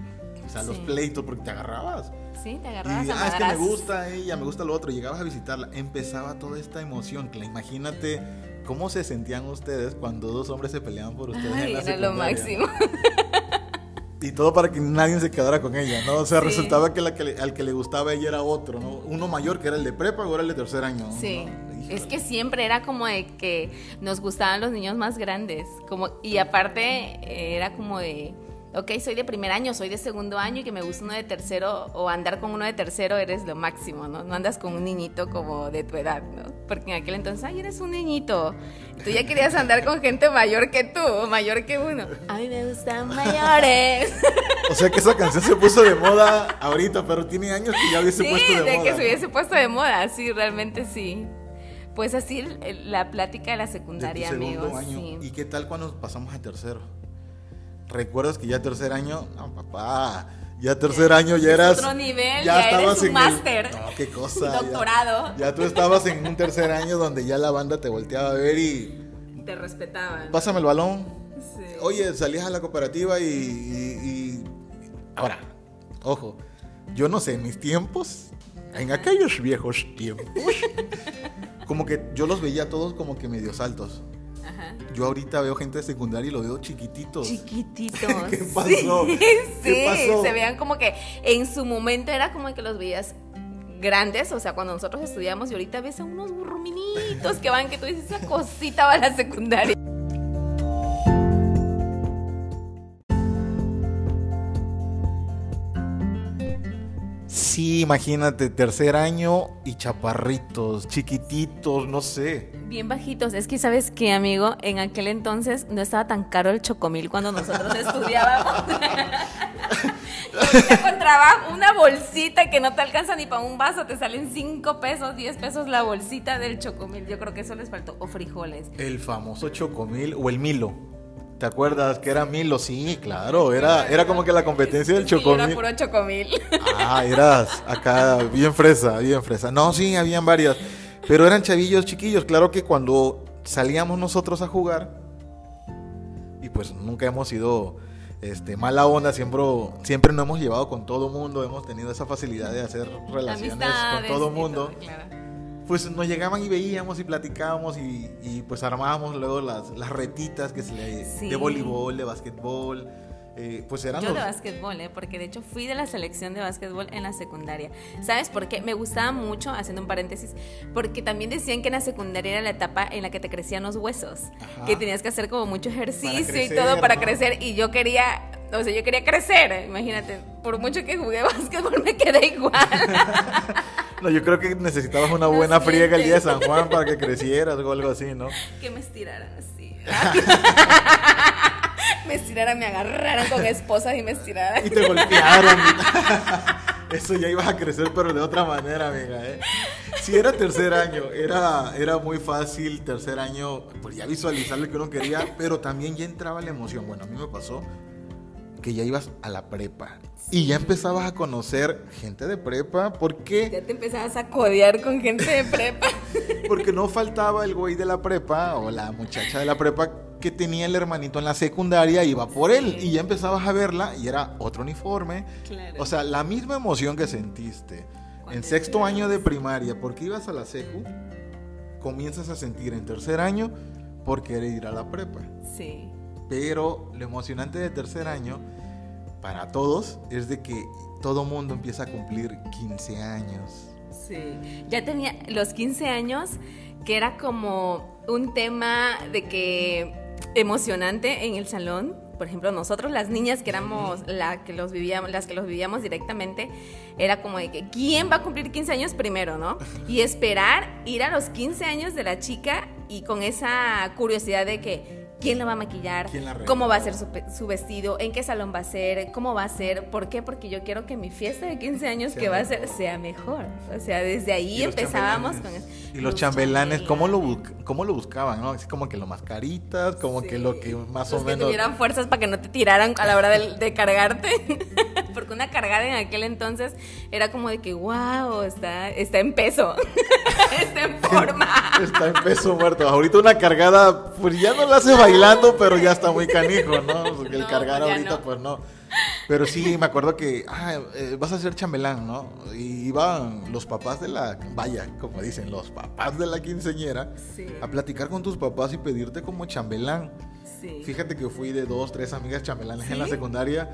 O sea, los pleitos, porque te agarrabas. Sí, te Y agarrabas a ah, es que me gusta ella, me gusta lo otro. Llegabas a visitarla, empezaba toda esta emoción. Que la- imagínate cómo se sentían ustedes cuando dos hombres se peleaban por ustedes Ay, en la era lo máximo. Y todo para que nadie se quedara con ella, ¿no? O sea, Sí. resultaba que, la que le- al que le gustaba ella era otro, ¿no? Uno mayor que era el de prepa era el de tercer año. Sí, es que siempre era como de que nos gustaban los niños más grandes, como y aparte eh, era como de, ok, soy de primer año, soy de segundo año y que me gusta uno de tercero o andar con uno de tercero eres lo máximo, ¿no? No andas con un niñito como de tu edad, ¿no? Porque en aquel entonces, ay, eres un niñito. Tú ya querías andar con gente mayor que tú, o mayor que uno. A mí me gustan mayores. O sea que esa canción se puso de moda ahorita, pero tiene años que ya hubiese Sí, puesto de, de moda. que ¿no? se hubiese puesto de moda, sí, realmente sí. Pues así la plática de la De secundaria, segundo amigos. año. sí. ¿Y qué tal cuando pasamos a tercero? ¿Recuerdas que ya tercer año? No, papá. Ya tercer año ya eras. otro nivel, ya eres estabas un en el- máster. No, qué cosa. ya- Doctorado. Ya, tú estabas en un tercer año donde ya la banda te volteaba a ver y. Te respetaban. Pásame el balón. Sí. Oye, salías a la cooperativa y, y- y- Ahora, ojo, yo no sé, en mis tiempos, en aquellos viejos tiempos, como que yo los veía todos como que medio altos. Ajá. Yo ahorita veo gente de secundaria y lo veo chiquititos. Chiquititos. ¿Qué pasó? Sí, ¿Qué sí, pasó? se veían como que en su momento era como que los veías grandes, o sea, cuando nosotros estudiamos y ahorita ves a unos burruminitos que van, que tú dices, esa cosita va a la secundaria. Sí, imagínate, tercer año y chaparritos, chiquititos, no sé. Bien bajitos. Es que, ¿sabes qué, amigo? En aquel entonces no estaba tan caro el chocomil cuando nosotros estudiábamos. encontraba una bolsita que no te alcanza ni para un vaso, te salen 5 pesos, 10 pesos la bolsita del chocomil. Yo creo que eso les faltó. O frijoles. El famoso chocomil o el Milo. ¿Te acuerdas que era Milo? Sí, claro, era, era como que la competencia del chocomil. Era puro chocomil. Ah, eras acá bien fresa, bien fresa. No, sí, habían varias. Pero eran chavillos chiquillos. Claro que cuando salíamos nosotros a jugar, y pues nunca hemos sido este, mala onda, siempre, siempre nos hemos llevado con todo mundo, hemos tenido esa facilidad de hacer relaciones con todo mundo. Pues nos llegaban y veíamos y platicábamos y, pues armábamos luego las, las retitas que se le, de voleibol, de básquetbol eh, pues eran Yo de básquetbol, ¿eh? porque de hecho fui de la selección de básquetbol en la secundaria. ¿Sabes por qué? Me gustaba mucho, haciendo un paréntesis, porque también decían que en la secundaria era la etapa en la que te crecían los huesos, que tenías que hacer como mucho ejercicio y todo para crecer y yo quería, o sea, yo quería crecer, imagínate, por mucho que jugué básquetbol me quedé igual. No, yo creo que necesitabas una buena friega el día de San Juan para que crecieras o algo así, ¿no? Que me estiraran así. me estiraran, me agarraran con esposas y me estiraran. Y te golpearon. Eso ya ibas a crecer, pero de otra manera, amiga. ¿eh? Si era tercer año, era, era muy fácil, tercer año, pues ya visualizar lo que uno quería, pero también ya entraba la emoción. Bueno, a mí me pasó que ya ibas a la prepa y ya empezabas a conocer gente de prepa porque... Ya te empezabas a codear con gente de prepa. porque no faltaba el güey de la prepa o la muchacha de la prepa que tenía el hermanito en la secundaria, iba por él y ya empezabas a verla y era otro uniforme. O sea, la misma emoción que sentiste en sexto año de primaria porque ibas a la secu, comienzas a sentir en tercer año por querer ir a la prepa. Sí. Pero lo emocionante de tercer año para todos es de que todo mundo empieza a cumplir 15 años. Sí, ya tenía los 15 años que era como un tema de que emocionante en el salón. Por ejemplo, nosotros las niñas que éramos la que los vivíamos, las que los vivíamos directamente, era como de que quién va a cumplir 15 años primero, ¿no? Y esperar ir a los 15 años de la chica y con esa curiosidad de que quién lo va a maquillar, cómo va a ser su, vestido, en qué salón va a ser, cómo va a ser, ¿por qué? Porque yo quiero que mi fiesta de 15 años que va a ser sea mejor. O sea, desde ahí empezábamos con eso. Y los, chambelanes, ¿cómo lo, ¿cómo lo buscaban? ¿no? Así como que lo mascaritas, como que lo que más o menos... que tuvieran fuerzas para que no te tiraran a la hora de, cargarte. Porque una cargada en aquel entonces era como de que, wow, está, está en peso. está en forma. está en peso muerto. Ahorita una cargada, pues ya no la hace bailando, pero ya está muy canijo, ¿no? Porque el cargar pues ahorita, pues no. Pero sí, me acuerdo que ah, eh, vas a ser chambelán, ¿no? Y iban los papás de la, vaya, como dicen, los papás de la quinceñera a platicar con tus papás y pedirte como chambelán. Sí. Fíjate que fui de dos, tres amigas chambelanes en la secundaria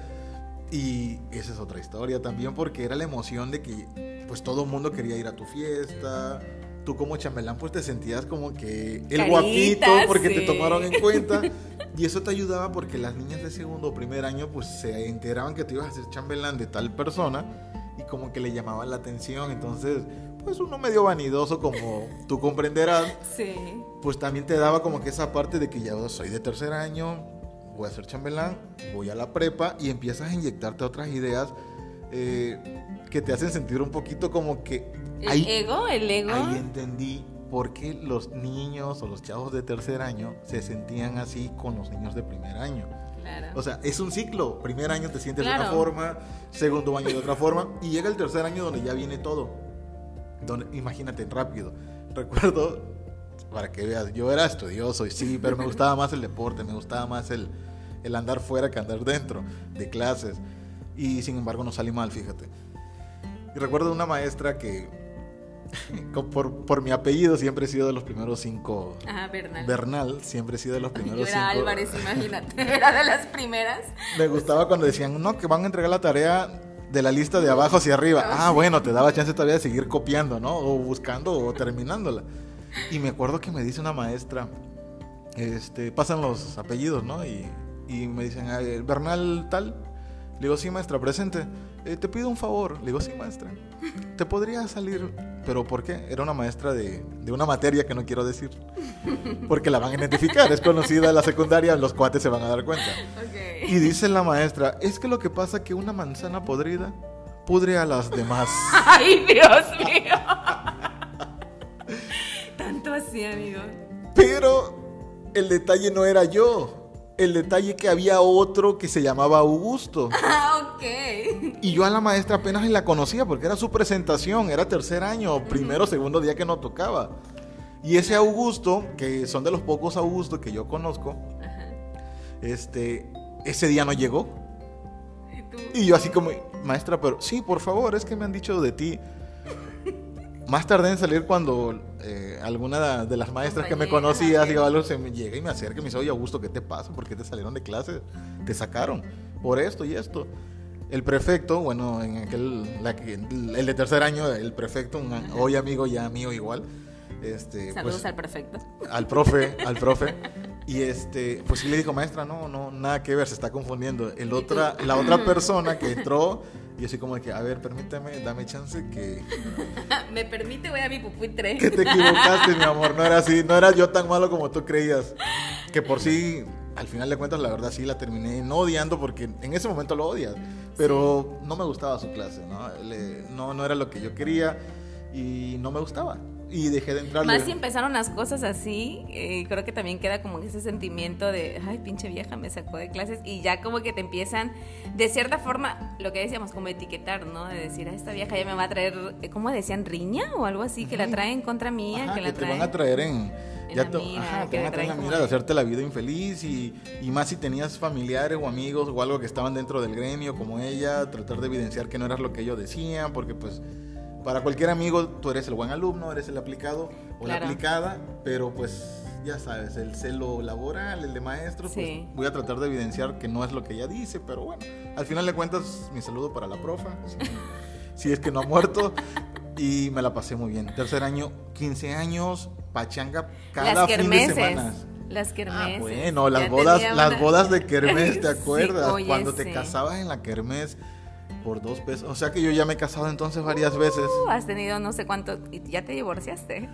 y esa es otra historia también porque era la emoción de que pues todo el mundo quería ir a tu fiesta. Tú como chambelán pues te sentías como que el guapito porque te tomaron en cuenta. Y eso te ayudaba porque las niñas de segundo o primer año pues se enteraban que te ibas a ser chambelán de tal persona y como que le llamaban la atención. Entonces pues uno medio vanidoso como tú comprenderás sí. pues también te daba como que esa parte de que ya soy de tercer año voy a ser chambelán voy a la prepa y empiezas a inyectarte otras ideas eh, que te hacen sentir un poquito como que el ego, el ego. Ahí entendí por qué los niños o los chavos de tercer año se sentían así con los niños de primer año. Claro. O sea, es un ciclo. Primer año te sientes de una forma, segundo año de otra forma, y llega el tercer año donde ya viene todo. Donde, imagínate, rápido. Recuerdo, para que veas, yo era estudioso y sí, pero me gustaba más el deporte, me gustaba más el, el andar fuera que andar dentro de clases. Y sin embargo no salí mal, fíjate. Y recuerdo una maestra que por, por, mi apellido siempre he sido de los primeros cinco. Ajá, Bernal. Bernal, siempre he sido de los primeros Yo era Álvarez, imagínate, era de las primeras. Me gustaba cuando decían, no, que van a entregar la tarea de la lista de abajo hacia arriba. Ah, bueno, te daba chance todavía de seguir copiando, ¿no? O buscando o terminándola. Y me acuerdo que me dice una maestra, este, pasan los apellidos, ¿no? Y, y me dicen, Bernal tal. Le digo, sí, maestra, presente. Eh, te pido un favor. Le digo, sí, maestra. ¿Te podría salir ¿pero por qué? Era una maestra de, de una materia que no quiero decir. Porque la van a identificar, es conocida en la secundaria, los cuates se van a dar cuenta. Y dice la maestra, es que lo que pasa es que una manzana podrida pudre a las demás. Ay, Dios mío. Tanto así, amigo. Pero el detalle no era yo. El detalle que había otro que se llamaba Augusto. Ah, ok. Y yo a la maestra apenas la conocía porque era su presentación, era tercer año, primero, segundo día que nos tocaba. Y ese Augusto, que son de los pocos Augustos que yo conozco, este, ese día no llegó. ¿Y tú? Y yo así como, maestra, pero sí, por favor, es que me han dicho de ti. Más tardé en salir cuando eh, alguna de las maestras que me Compañera, conocía digo, se me llega y me acerca y me dice, oye, Augusto, ¿qué te pasa? ¿Por qué te salieron de clase? Te sacaron por esto y esto. El prefecto, bueno, en aquel, la el de tercer año, el prefecto, un, hoy amigo, ya mío igual. Este, Saludos pues, al perfecto. al profe, al profe. Y este, pues sí le dijo, maestra, no, no, nada que ver, se está confundiendo. El otra, la otra persona que entró, y así como de que, a ver, permítame, dame chance que, ¿Me permite? Voy a mi pupitre. que te equivocaste, mi amor. No era así, no era yo tan malo como tú creías. Que por sí, al final de cuentas, la verdad sí la terminé no odiando porque en ese momento lo odias. Pero no me gustaba su clase, ¿no? Le- no, no era lo que yo quería y no me gustaba. Y dejé de entrar. Más si empezaron las cosas así, eh, creo que también queda como ese sentimiento de, ay, pinche vieja, me sacó de clases. Y ya como que te empiezan, de cierta forma, lo que decíamos, como etiquetar, ¿no? De decir, a esta vieja ya me va a traer, eh, ¿cómo decían? ¿Riña o algo así? Que la traen contra mía, Ajá, que que la te traen. van a traer en, en ya la te, mira, ajá, que te van a traer en la mira de- hacerte la vida infeliz y, y más si tenías familiares o amigos o algo que estaban dentro del gremio como ella, tratar de evidenciar que no eras lo que ellos decían, porque pues para cualquier amigo tú eres el buen alumno, eres el aplicado o la Claro. aplicada, pero pues ya sabes, el celo laboral, el de maestro, Sí. pues voy a tratar de evidenciar que no es lo que ella dice, pero bueno, al final de cuentas mi saludo para la profa, si, si es que no ha muerto. Y me la pasé muy bien. Tercer año, 15 años, pachanga cada las fin de semana. Las Ah, kermeses. bueno, las bodas, las una- bodas de kermés, Sí, ¿te acuerdas? oye, Cuando te sí. casabas en la kermés por dos pesos. O sea que yo ya me he casado entonces varias veces. Uh, has tenido no sé cuánto y ya te divorciaste.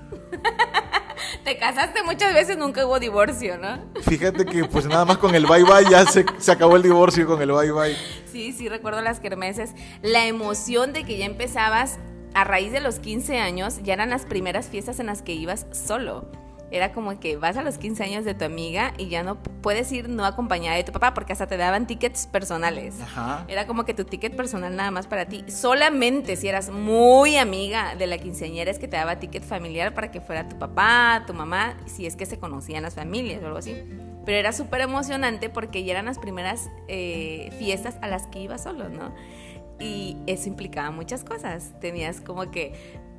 te casaste muchas veces, nunca hubo divorcio, ¿no? Fíjate que pues nada más con el bye bye ya se, se acabó el divorcio con el bye bye. Sí, sí, recuerdo las kermeses. La emoción de que ya empezabas a raíz de los 15 años, ya eran las primeras fiestas en las que ibas solo. Era como que vas a los 15 años de tu amiga y ya no puedes ir no acompañada de tu papá porque hasta te daban tickets personales. Ajá. Era como que tu ticket personal nada más para ti. Solamente si eras muy amiga de la quinceañera es que te daba ticket familiar para que fuera tu papá, tu mamá, si es que se conocían las familias o algo así. Pero era súper emocionante porque ya eran las primeras eh, fiestas a las que ibas solo, ¿no? Y eso implicaba muchas cosas. Tenías como que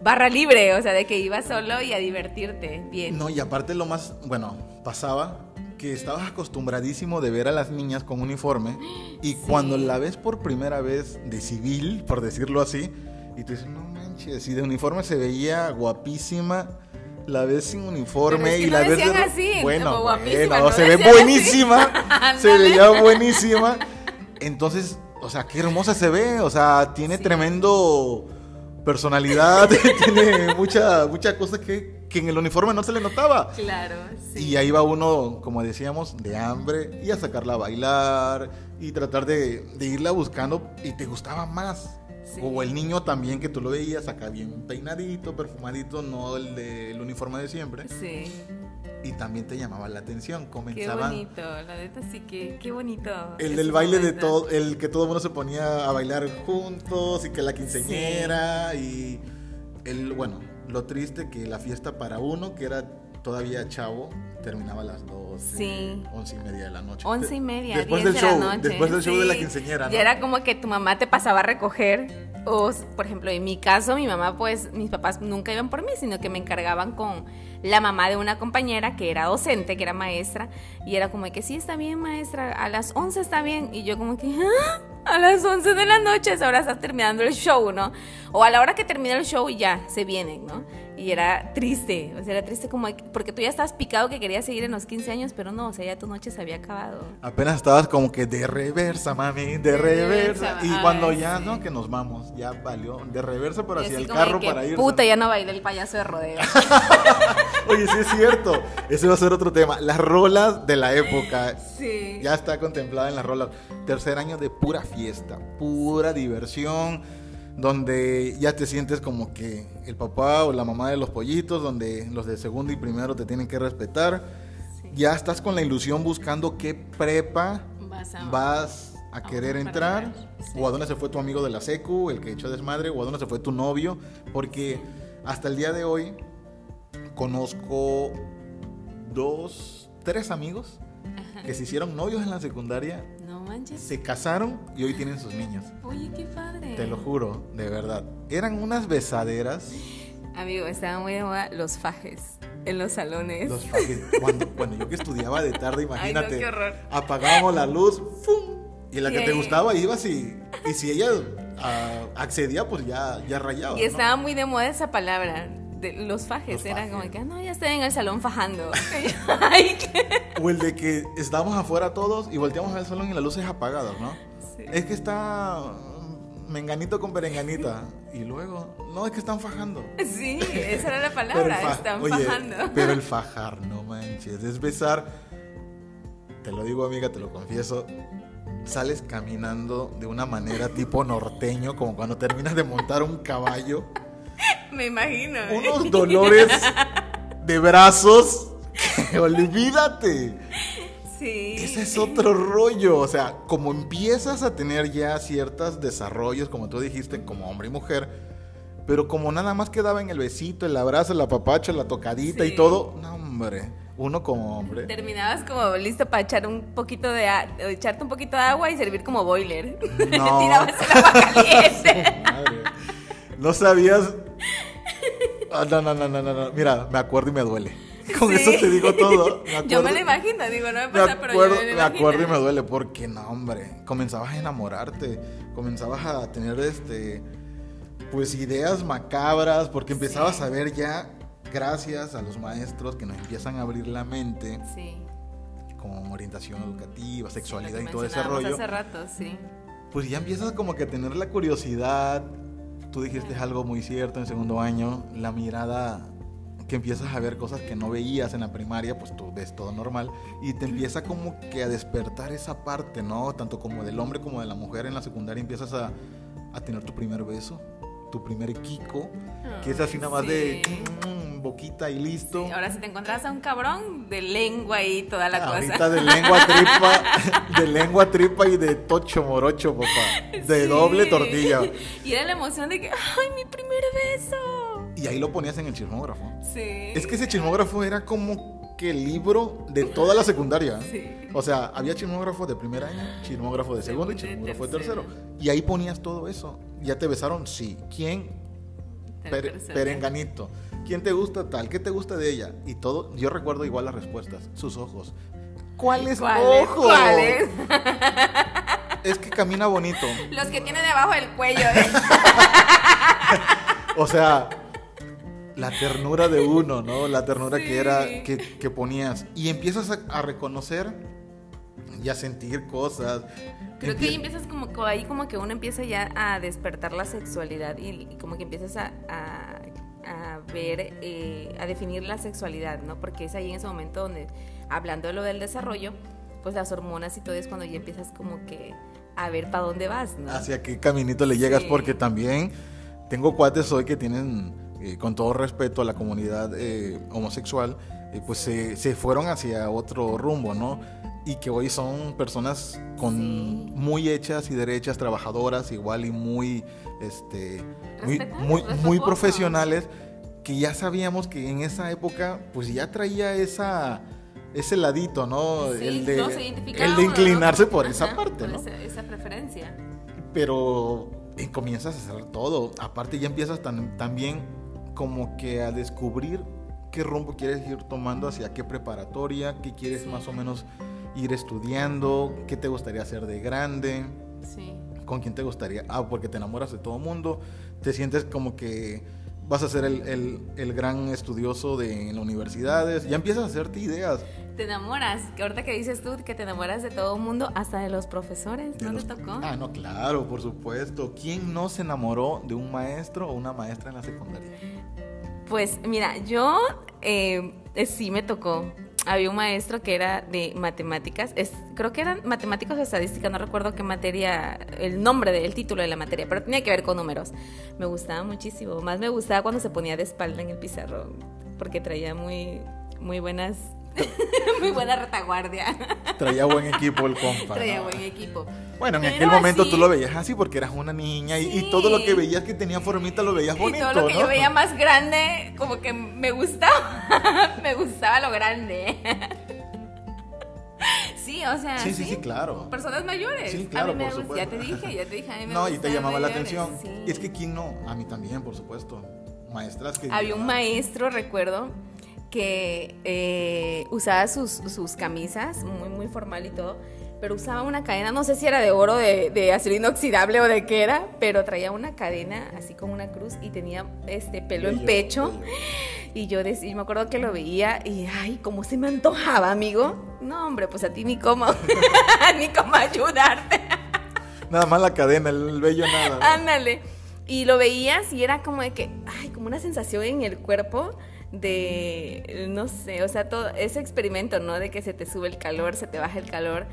barra libre, o sea, de que ibas solo y a divertirte bien. No, y aparte lo más, bueno, pasaba que estabas acostumbradísimo de ver a las niñas con uniforme y cuando la ves por primera vez de civil, por decirlo así, y tú dices, no manches, y de uniforme se veía guapísima, la ves sin uniforme Pero es que y no la ves de- así, bueno, guapísima, bueno, no se ve buenísima, se veía buenísima. Entonces, o sea, qué hermosa se ve, o sea, tiene Sí. tremendo personalidad, tiene mucha, mucha cosa que, que en el uniforme no se le notaba. Claro, sí. Y ahí va uno, como decíamos, de hambre y a sacarla a bailar y tratar de, de irla buscando y te gustaba más. Sí. O el niño también que tú lo veías acá bien peinadito, perfumadito, no el del uniforme de siempre. Sí. Y también te llamaba la atención. Qué Comenzaban bonito, la neta sí que, qué bonito. el del baile de todo, el que todo el mundo se ponía a bailar juntos y que la quinceñera y el, bueno, lo triste que la fiesta para uno que era todavía chavo terminaba a las 12, Sí. 11 y media de la noche. Once y media, Después 10 del de show, la noche. después del show de la quinceñera, ¿no? Ya era como que tu mamá te pasaba a recoger. O, por ejemplo, en mi caso, mi mamá, pues, mis papás nunca iban por mí, sino que me encargaban con la mamá de una compañera que era docente, que era maestra. Y era como que, sí, está bien, maestra, a las 11 está bien. Y yo como que, "Ah, A las 11 de la noche, ahora estás terminando el show, ¿no? O a la hora que termina el show ya, se vienen, ¿no? Y era triste, o sea, era triste como porque tú ya estabas picado que querías seguir en los 15 años, pero no, o sea, ya tu noche se había acabado. Apenas estabas como que de reversa, mami, de, reversa. Y cuando ya, ¿no? Que nos vamos, ya valió, de reversa, pero hacia el carro para ir. Puta, ya no bailé el payaso de rodeo. Oye, sí es cierto. Ese va a ser otro tema. Las rolas de la época. Sí. Ya está contemplada en las rolas. Tercer año de pura fiesta, pura diversión donde ya te sientes como que el papá o la mamá de los pollitos, donde los de segundo y primero te tienen que respetar. Ya estás con la ilusión buscando qué prepa vas a, querer entrar, o a dónde se fue tu amigo de la secu, el que echó desmadre, o a dónde se fue tu novio, porque hasta el día de hoy conozco dos, tres amigos que se hicieron novios en la secundaria se casaron y hoy tienen sus niños. Oye, qué padre. Te lo juro, de verdad. Eran unas besaderas. Amigo, estaban muy de moda los fajes en los salones. Los fajes. Cuando, bueno, yo que estudiaba de tarde, imagínate. Ay, qué horror. Apagábamos la luz, ¡fum! Y la que te gustaba ibas y, y si ella ah, accedía, pues ya, ya rayaba. Y estaba muy de moda esa palabra los fajes, era como que, ah, no, ya estoy en el salón fajando. o el de que estamos afuera todos y volteamos al salón y las luces apagadas, ¿no? Es que está menganito con perenganita. Y luego, no, es que están fajando. Sí, esa era la palabra, están fajando. Pero el fajar, no manches, es besar. Te lo digo, amiga, te lo confieso. Sales caminando de una manera tipo norteño, como cuando terminas de montar un caballo. Me imagino. ¿eh? Unos dolores de brazos que olvídate. Sí. Ese es otro rollo. O sea, como empiezas a tener ya ciertos desarrollos, como tú dijiste, como hombre y mujer, pero como nada más quedaba en el besito, el abrazo, la papacha, la tocadita y todo, no, hombre. Uno como hombre. Terminabas como listo para echar un poquito de echarte un poquito de agua y servir como boiler. No. Tirabas el agua caliente. No sabías Ah, no, no, no, no, no, Mira, me acuerdo y me duele. Con eso te digo todo. yo me lo imagino, digo, no me pasa, pero yo me, me acuerdo y me duele porque no, hombre, comenzabas a enamorarte, comenzabas a tener este pues ideas macabras porque empezabas a ver ya gracias a los maestros que nos empiezan a abrir la mente. Sí. Con orientación educativa, sexualidad y todo ese rollo. Hace rato, sí. Pues ya empiezas como que a tener la curiosidad, tú dijiste algo muy cierto en segundo año, la mirada que empiezas a ver cosas que no veías en la primaria, pues tú ves todo normal y te empieza como que a despertar esa parte, ¿no? Tanto como del hombre como de la mujer en la secundaria empiezas a, a tener tu primer beso, tu primer Kiko, que es así nada más de mm, boquita y listo. ahora si te encontrás a un cabrón de lengua y toda la cosa. Ahorita de lengua tripa, de lengua tripa y de tocho morocho, papá. De doble tortilla. Y era la emoción de que, ¡ay, mi primer beso! Y ahí lo ponías en el chismógrafo. Sí. Es que ese chismógrafo era como que libro de toda la secundaria. Sí. O sea, había chismógrafo de primer año, chismógrafo de segundo y chismógrafo de tercero. Y ahí ponías todo eso. ¿Ya te besaron? Sí. ¿Quién? perenganito. ¿Quién te gusta tal? ¿Qué te gusta de ella? Y todo, yo recuerdo igual las respuestas, sus ojos. ¿Cuáles ojos? ¿Cuáles? Es que camina bonito. Los que tiene debajo del cuello. ¿eh? o sea, la ternura de uno, ¿no? La ternura que era, que, ponías. Y empiezas a, reconocer y a sentir cosas. Creo que ahí empiezas como, ahí como que uno empieza ya a despertar la sexualidad y, como que empiezas a, a, ver, eh, a definir la sexualidad, ¿no? Porque es ahí en ese momento donde, hablando de lo del desarrollo, pues las hormonas y todo es cuando ya empiezas como que a ver para dónde vas, ¿no? Hacia qué caminito le llegas, porque también tengo cuates hoy que tienen, eh, con todo respeto a la comunidad eh, homosexual, eh, pues se, se, fueron hacia otro rumbo, ¿no? Y que hoy son personas con muy hechas y derechas, trabajadoras, igual y muy, este, muy, muy, muy profesionales, que ya sabíamos que en esa época, pues ya traía esa ese ladito, ¿no? el, de, el de inclinarse por esa parte, ¿no? Esa, preferencia. Pero eh, comienzas a hacer todo. Aparte ya empiezas también como que a descubrir qué rumbo quieres ir tomando, hacia qué preparatoria, qué quieres más o menos ir estudiando, qué te gustaría hacer de grande. Sí. ¿Con quién te gustaría? Ah, porque te enamoras de todo mundo, te sientes como que vas a ser el, el, gran estudioso de en las universidades, ya empiezas a hacerte ideas. Te enamoras, ahorita que dices tú que te enamoras de todo el mundo, hasta de los profesores, ¿no te tocó? Ah, no, claro, por supuesto. ¿Quién no se enamoró de un maestro o una maestra en la secundaria? Pues mira, yo eh, sí me tocó. Había un maestro que era de matemáticas, es, creo que eran matemáticas o estadística, no recuerdo qué materia, el nombre del título de la materia, pero tenía que ver con números. Me gustaba muchísimo, más me gustaba cuando se ponía de espalda en el pizarrón, porque traía muy, muy buenas Muy buena retaguardia. Traía buen equipo el compa. Traía buen equipo. Bueno, en aquel momento tú lo veías así porque eras una niña y, todo lo que veías que tenía formita lo veías bonito. Y todo lo que yo veía más grande, como que me gustaba. me gustaba lo grande. Sí, o sea. Sí, sí, sí, claro. Personas mayores. Sí, claro, por supuesto. Ya te dije, ya te dije. A mí me no, y te llamaba la atención. Y es que quién no, a mí también, por supuesto. Maestras que. Había un maestro, recuerdo, que eh, usaba sus, sus, camisas, muy, muy formal y todo, pero usaba una cadena, no sé si era de oro, de, de, acero inoxidable o de qué era, pero traía una cadena así como una cruz y tenía este pelo en pecho. Y yo decía, me acuerdo que lo veía y, ay, cómo se me antojaba, amigo. No, hombre, pues a ti ni cómo, ni cómo ayudarte. Nada más la cadena, el vello nada. Ándale. Y lo veías y era como de que, ay, como una sensación en el cuerpo de, no sé, o sea, todo ese experimento, ¿no? De que se te sube el calor, se te baja el calor,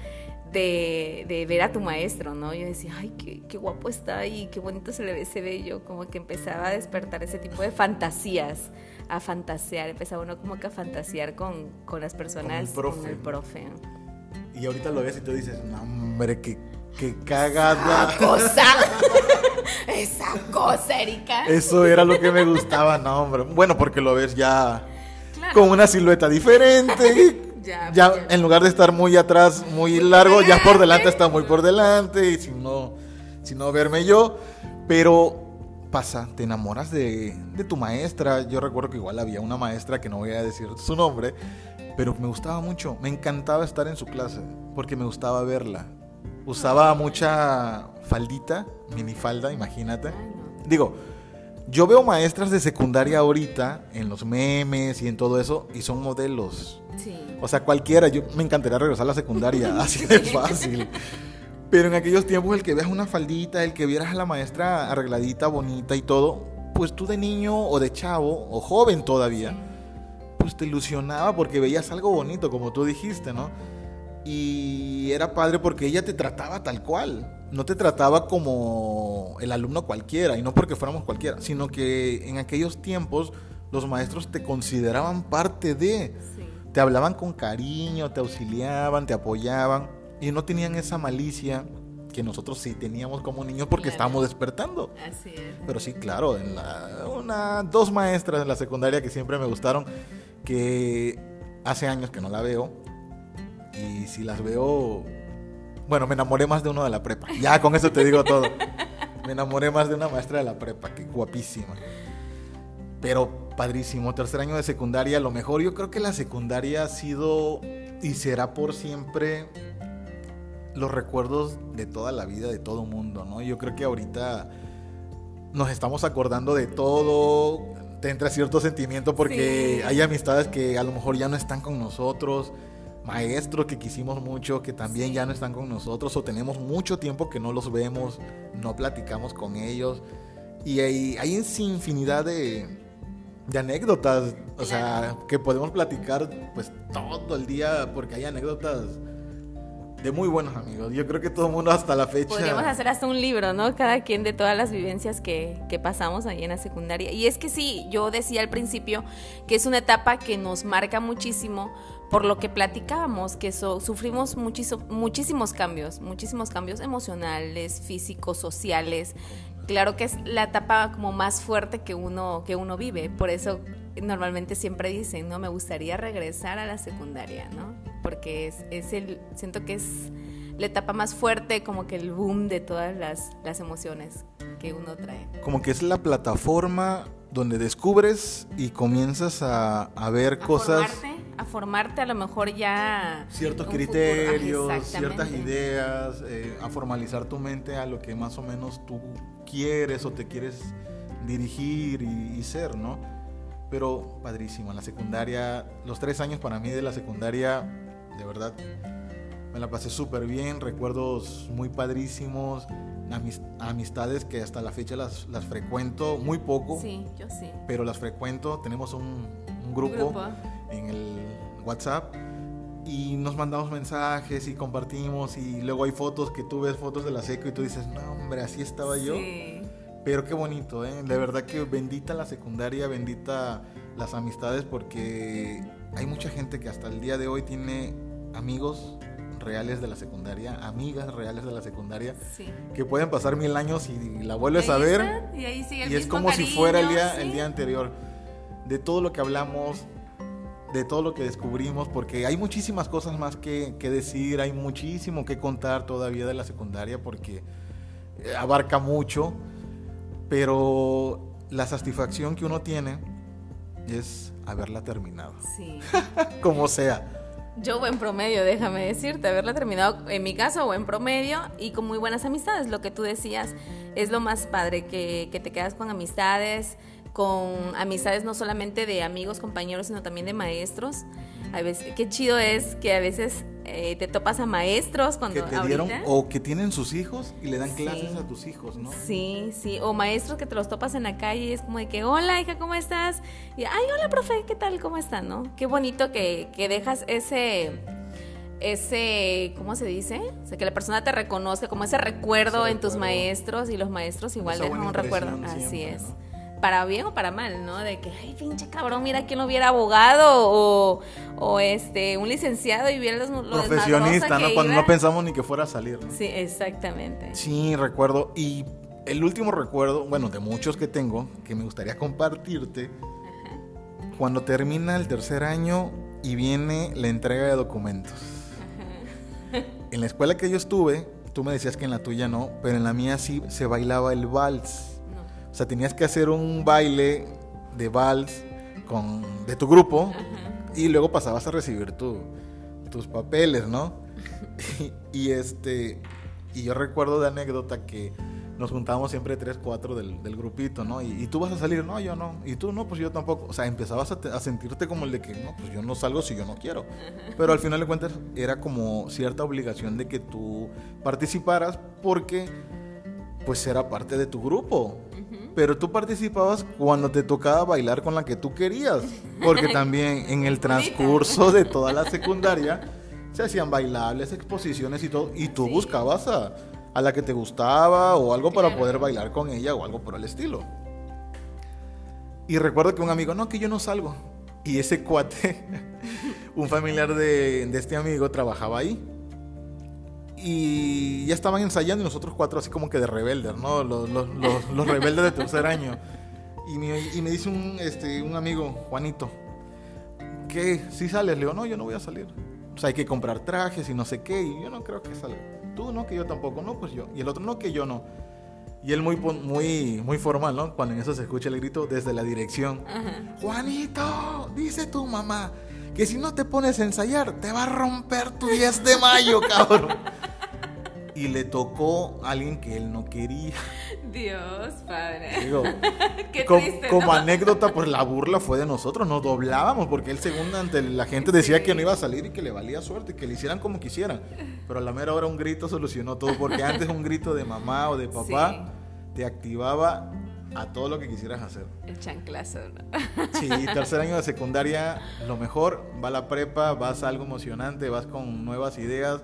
de, de ver a tu maestro, ¿no? Yo decía, ay, qué, qué, guapo está y qué bonito se le ve ese bello, como que empezaba a despertar ese tipo de fantasías, a fantasear, empezaba uno como que a fantasear con, con las personas, con el profe. Y ahorita lo ves y tú dices, no, hombre, qué, qué cagada. cosa! Esa cosa, Erika. Eso era lo que me gustaba, no, hombre. Bueno, porque lo ves ya con una silueta diferente. ya, ya, en lugar de estar muy atrás, muy largo, ya por delante está muy por delante. Y si no, si no verme yo. Pero pasa, te enamoras de, de tu maestra. Yo recuerdo que igual había una maestra que no voy a decir su nombre, pero me gustaba mucho. Me encantaba estar en su clase porque me gustaba verla. Usaba mucha faldita, minifalda, imagínate. Digo, yo veo maestras de secundaria ahorita en los memes y en todo eso y son modelos. Sí. O sea, cualquiera, yo me encantaría regresar a la secundaria, así de fácil. Pero en aquellos tiempos el que veas una faldita, el que vieras a la maestra arregladita, bonita y todo, pues tú de niño o de chavo o joven todavía, pues te ilusionaba porque veías algo bonito, como tú dijiste, ¿no? Y era padre porque ella te trataba tal cual. No te trataba como el alumno cualquiera, y no porque fuéramos cualquiera, sino que en aquellos tiempos los maestros te consideraban parte de. Te hablaban con cariño, te auxiliaban, te apoyaban, y no tenían esa malicia que nosotros sí teníamos como niños porque estábamos despertando. Así es. Pero sí, claro, en la, una, dos maestras en la secundaria que siempre me gustaron, que hace años que no la veo, y si las veo, bueno, me enamoré más de uno de la prepa. Ya con eso te digo todo. Me enamoré más de una maestra de la prepa, que guapísima. Pero padrísimo, tercer año de secundaria, lo mejor. Yo creo que la secundaria ha sido y será por siempre los recuerdos de toda la vida, de todo mundo, ¿no? Yo creo que ahorita nos estamos acordando de todo, te entra cierto sentimiento porque hay amistades que a lo mejor ya no están con nosotros, maestros que quisimos mucho, que también ya no están con nosotros o tenemos mucho tiempo que no los vemos, no platicamos con ellos. Y hay, hay infinidad de, de anécdotas, o sea, que podemos platicar pues todo el día porque hay anécdotas de muy buenos amigos. Yo creo que todo el mundo hasta la fecha. Podríamos hacer hasta un libro, ¿no? Cada quien de todas las vivencias que, que, pasamos ahí en la secundaria. Y es que sí, yo decía al principio que es una etapa que nos marca muchísimo por lo que platicábamos, que sufrimos muchísimos cambios, muchísimos cambios emocionales, físicos, sociales. Claro que es la etapa como más fuerte que uno, que uno vive, por eso normalmente siempre dicen, no, me gustaría regresar a la secundaria, ¿no? Porque es, es el, siento que es la etapa más fuerte, como que el boom de todas las, las emociones que uno trae. Como que es la plataforma donde descubres y comienzas a, a ver cosas a formarte a lo mejor ya... Ciertos criterios, ciertas ideas, eh, a formalizar tu mente a lo que más o menos tú quieres o te quieres dirigir y, y ser, ¿no? Pero padrísimo, en la secundaria, los tres años para mí de la secundaria, de verdad, me la pasé súper bien, recuerdos muy padrísimos, amis- amistades que hasta la fecha las, las frecuento, muy poco, Sí, yo sí. pero las frecuento, tenemos un, un grupo, Grupo. en el WhatsApp y nos mandamos mensajes y compartimos y luego hay fotos que tú ves fotos de la seco y tú dices, no hombre, así estaba yo. Pero qué bonito, ¿eh? De verdad que bendita la secundaria, bendita las amistades, porque hay mucha gente que hasta el día de hoy tiene amigos reales de la secundaria, amigas reales de la secundaria, Sí. que pueden pasar mil años y la vuelves a ver está, Y ahí sigue el y es como si cariño, fuera el día, sí. el día anterior. De todo lo que hablamos, de todo lo que descubrimos, porque hay muchísimas cosas más que, que decir, hay muchísimo que contar todavía de la secundaria, porque eh, abarca mucho, pero la satisfacción que uno tiene es haberla terminado, Sí. como sea. Yo buen promedio, déjame decirte, haberla terminado, en mi caso, buen promedio y con muy buenas amistades, lo que tú decías, es lo más padre, que, que te quedas con amistades, con amistades no solamente de amigos, compañeros, sino también de maestros. A veces, qué chido es que a veces eh, te topas a maestros cuando Que te dieron o que tienen sus hijos y le dan Sí. clases a tus hijos, ¿no? Sí, sí, o maestros que te los topas en la calle y es como de que, hola hija, ¿cómo estás? Y, ay, hola profe, ¿qué tal? ¿Cómo están? ¿No? Qué bonito que, que dejas ese, ese, ¿cómo se dice? O sea, que la persona te reconozca, como ese recuerdo Ese en tus maestros y los maestros igual dejan un recuerdo. Así es. ¿no? Para bien o para mal, ¿no? De que, ay, pinche cabrón, mira quién lo hubiera abogado o, o este, un licenciado y viera los, lo Profesionista, ¿no? que Cuando iba. no pensamos ni que fuera a salir, ¿no? Sí, exactamente. Sí, recuerdo. Y el último recuerdo, bueno, de muchos que tengo, que me gustaría compartirte, cuando termina el tercer año y viene la entrega de documentos. En la escuela que yo estuve, tú me decías que en la tuya no, pero en la mía sí se bailaba el vals. O sea, tenías que hacer un baile de vals con, de tu grupo y luego pasabas a recibir tu, tus papeles, ¿no? y, y este y yo recuerdo de anécdota que nos juntábamos siempre tres, cuatro del, del grupito, ¿no? Y, y tú vas a salir, no, yo no. Y tú, no, pues yo tampoco. O sea, empezabas a, te- a sentirte como el de que, no, pues yo no salgo si yo no quiero. Pero al final de cuentas era como cierta obligación de que tú participaras porque pues era parte de tu grupo. Pero tú participabas cuando te tocaba bailar con la que tú querías. Porque también en el transcurso de toda la secundaria se hacían bailables, exposiciones y todo. Y tú Sí. buscabas a, a la que te gustaba o algo para poder bailar con ella o algo por el estilo. Y recuerdo que un amigo, no, que yo no salgo. Y ese cuate, un familiar de, de este amigo, trabajaba ahí. Y ya estaban ensayando y nosotros cuatro así como que de rebeldes, ¿no? Los, los- los- los rebeldes de tercer año. Y me, y me dice un, este, un amigo, Juanito, ¿qué? ¿Sí sales? Le digo, no, yo no voy a salir. O sea, hay que comprar trajes y no sé qué. Y yo no creo que salga. Tú no, que yo tampoco. No, pues yo. Y el otro, no, que yo no. Y él muy, muy, muy formal, ¿no? Cuando en eso se escucha el grito desde la dirección. Juanito, dice tu mamá que si no te pones a ensayar, te va a romper tu 10 de mayo, cabrón. Y le tocó a alguien que él no quería. Dios, padre. Digo, Qué com- triste, como ¿no? anécdota, pues la burla fue de nosotros, nos doblábamos porque él según ante la gente decía que no iba a salir y que le valía suerte, que le hicieran como quisieran. Pero a la mera hora un grito solucionó todo, porque antes un grito de mamá o de papá te activaba a todo lo que quisieras hacer. El chanclazo, ¿no? Sí, tercer año de secundaria, lo mejor, va a la prepa, vas a algo emocionante, vas con nuevas ideas,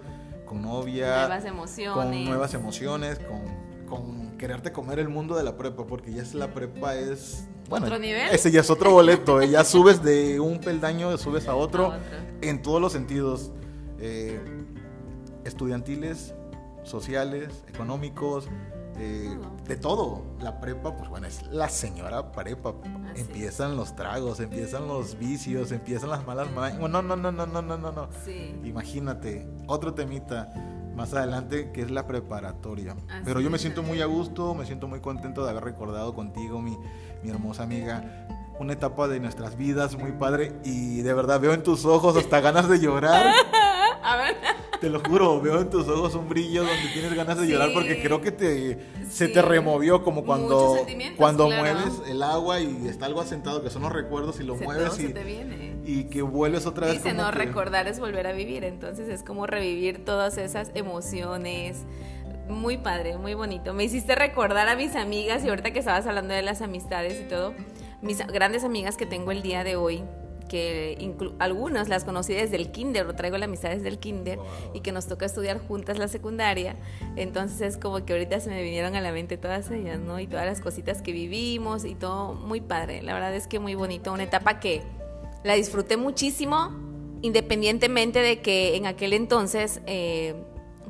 con novia, Nuevas emociones. con nuevas emociones, con, con quererte comer el mundo de la prepa, porque ya es la prepa es... Bueno, ¿Otro nivel? ese ya es otro boleto, eh, ya subes de un peldaño, subes a otro, A otro. en todos los sentidos, eh, estudiantiles, sociales, económicos, eh, de todo. La prepa, pues bueno, es la señora prepa. Así empiezan los tragos, empiezan los vicios, empiezan las malas mañas. Bueno, no, no, no, no, no, no, no. Sí. Imagínate, otro temita más adelante que es la preparatoria. Así Pero yo me siento muy a gusto, me siento muy contento de haber recordado contigo, mi, mi hermosa amiga, una etapa de nuestras vidas muy padre y de verdad veo en tus ojos hasta ganas de llorar. A ver. Te lo juro, veo en tus ojos un brillo donde tienes ganas de llorar porque creo que te, se Sí. te removió como cuando, cuando claro. mueves el agua y está algo asentado, que son los recuerdos y lo Se- mueves y, que vuelves otra vez. Dice, no, que- recordar es volver a vivir, entonces es como revivir todas esas emociones. Muy padre, muy bonito. Me hiciste recordar a mis amigas y ahorita que estabas hablando de las amistades y todo, mis grandes amigas que tengo el día de hoy, que algunas las conocí desde el kinder, o traigo la amistad desde el kinder y que nos toca estudiar juntas la secundaria. Entonces es como que ahorita se me vinieron a la mente todas ellas, ¿no? Y todas las cositas que vivimos y todo muy padre. La verdad es que muy bonito, una etapa que la disfruté muchísimo, independientemente de que en aquel entonces, eh,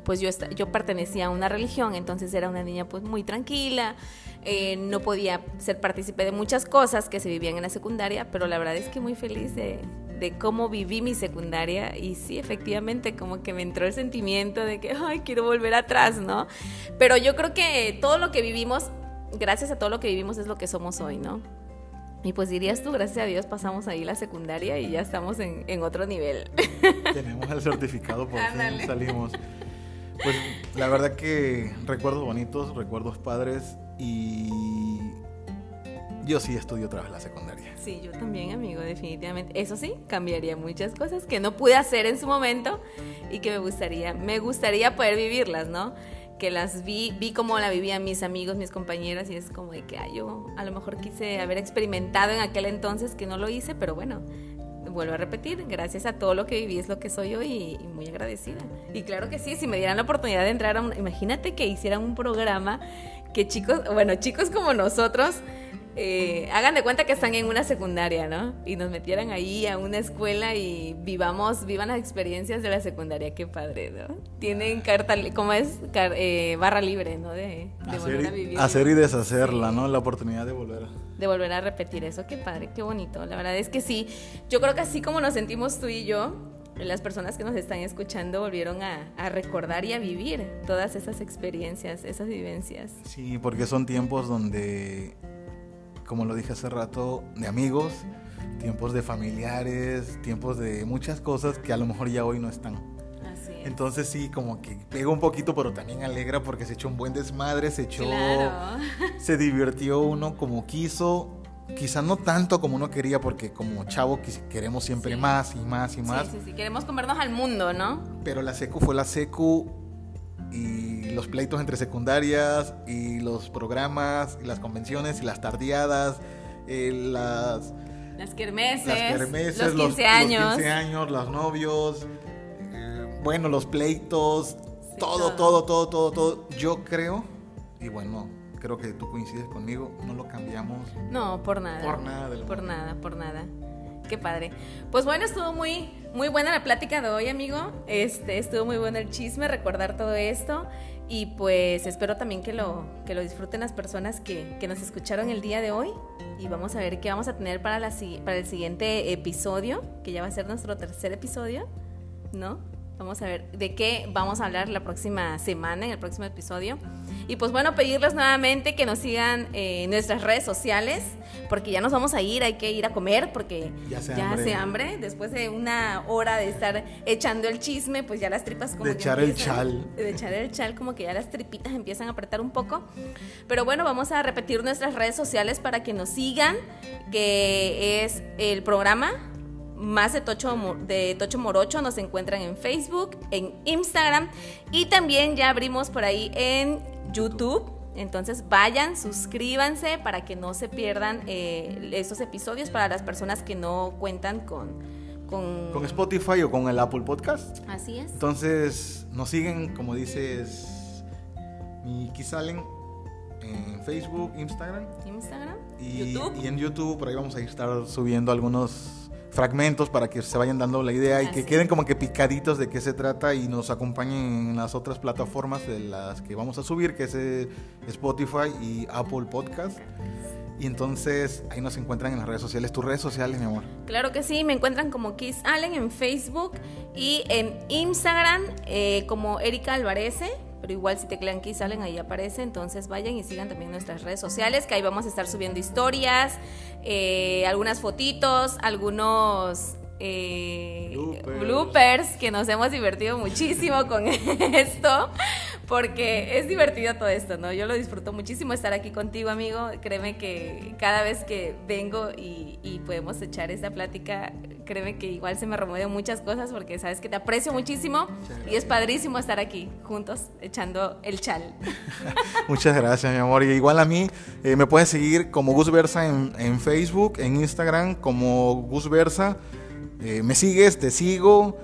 pues yo, yo pertenecía a una religión, entonces era una niña pues muy tranquila, eh, no podía ser partícipe de muchas cosas que se vivían en la secundaria, pero la verdad es que muy feliz de, de cómo viví mi secundaria y sí, efectivamente, como que me entró el sentimiento de que, ay, quiero volver atrás, ¿no? Pero yo creo que todo lo que vivimos, gracias a todo lo que vivimos es lo que somos hoy, ¿no? Y pues dirías tú, gracias a Dios pasamos ahí la secundaria y ya estamos en, en otro nivel. Tenemos el certificado, por fin salimos. Pues la verdad que recuerdos bonitos, recuerdos padres y yo sí estudio otra vez la secundaria. Sí, yo también, amigo, definitivamente. Eso sí, cambiaría muchas cosas que no pude hacer en su momento y que me gustaría, me gustaría poder vivirlas, ¿no? Que las vi, vi cómo la vivían mis amigos, mis compañeros, y es como de que yo a lo mejor quise haber experimentado en aquel entonces que no lo hice, pero bueno, vuelvo a repetir, gracias a todo lo que viví es lo que soy hoy y, y muy agradecida. Y claro que sí, si me dieran la oportunidad de entrar a un, imagínate que hicieran un programa que chicos, bueno, chicos como nosotros, eh, hagan de cuenta que están en una secundaria, ¿no? Y nos metieran ahí a una escuela y vivamos, vivan las experiencias de la secundaria, qué padre, ¿no? Tienen carta, ¿cómo es? Car- eh, barra libre, ¿no? De, de volver a Hacer, vivir. hacer y deshacerla, ¿no? La oportunidad de volver. De volver a repetir eso. Qué padre, qué bonito. La verdad es que sí. Yo creo que así como nos sentimos tú y yo, las personas que nos están escuchando volvieron a, recordar y a vivir todas esas experiencias, esas vivencias. Sí, porque son tiempos donde, como lo dije hace rato, de amigos, tiempos de familiares, tiempos de muchas cosas que a lo mejor ya hoy no están. Entonces sí, como que pega un poquito, pero también alegra porque se echó un buen desmadre, se echó, Claro. se divirtió uno como quiso. Quizá no tanto como uno quería, porque como chavo queremos siempre Sí. más y más y más. Sí, sí, sí. Queremos comernos al mundo, ¿no? Pero la secu fue la secu y los pleitos entre secundarias y los programas y las convenciones y las tardeadas, eh, las, Las kermeses, las kermeses, los 15 los años. 15 años, los novios, bueno, los pleitos, todo, todo. todo, todo, todo, todo. Yo creo, y bueno, creo que tú coincides conmigo, no lo cambiamos. No, por nada. Por nada del Por mundo. nada, por nada. Qué padre. Pues bueno, estuvo muy, muy buena la plática de hoy, amigo. Este, estuvo muy bueno el chisme, recordar todo esto. Y pues espero también que lo, que lo disfruten las personas que, que nos escucharon el día de hoy. Y vamos a ver qué vamos a tener para, la, para el siguiente episodio, que ya va a ser nuestro tercer episodio, ¿no? Vamos a ver de qué vamos a hablar la próxima semana, en el próximo episodio. Y pues bueno, pedirles nuevamente que nos sigan eh, en nuestras redes sociales, porque ya nos vamos a ir, hay que ir a comer, porque Ya hace ya hambre. hambre. Después de una hora de estar echando el chisme, pues ya las tripas como De que echar el empiezan- chal. De echar el chal, como que ya las tripitas empiezan a apretar un poco. Pero bueno, vamos a repetir nuestras redes sociales para que nos sigan, que es el programa más de Tocho, de Tocho Morocho nos encuentran en Facebook, en Instagram y también ya abrimos por ahí en YouTube. Entonces vayan, suscríbanse para que no se pierdan eh, estos episodios para las personas que no cuentan con... Con, Con Spotify o con el Apple Podcast. Así es. Entonces, nos siguen, como dices, mi Kisalen en Facebook, Instagram Instagram, y, YouTube. y en YouTube. Por ahí vamos a estar subiendo algunos fragmentos para que se vayan dando la idea y Así que queden como que picaditos de qué se trata y nos acompañen en las otras plataformas de las que vamos a subir, que es eh, Spotify y Apple Podcast. Y entonces ahí nos encuentran en las redes sociales. Tus redes sociales, mi amor. Claro que sí, me encuentran como Kiss Allen en Facebook y en Instagram eh, como Erika Alvarece. Pero igual si teclean Kiss Allen ahí aparece, entonces vayan y sigan también nuestras redes sociales, que ahí vamos a estar subiendo historias, eh, algunas fotitos, algunos eh, bloopers. que nos hemos divertido muchísimo con esto, porque es divertido todo esto, ¿no? Yo lo disfruto muchísimo estar aquí contigo, amigo. Créeme que cada vez que vengo y, y podemos echar esta plática, créeme que igual se me remueven muchas cosas porque sabes que te aprecio muchísimo y es padrísimo estar aquí juntos echando el chal. muchas gracias, mi amor. Y igual a mí eh, me puedes seguir como Gus Versa en, en Facebook, en Instagram como Gus Versa. Eh, me sigues, te sigo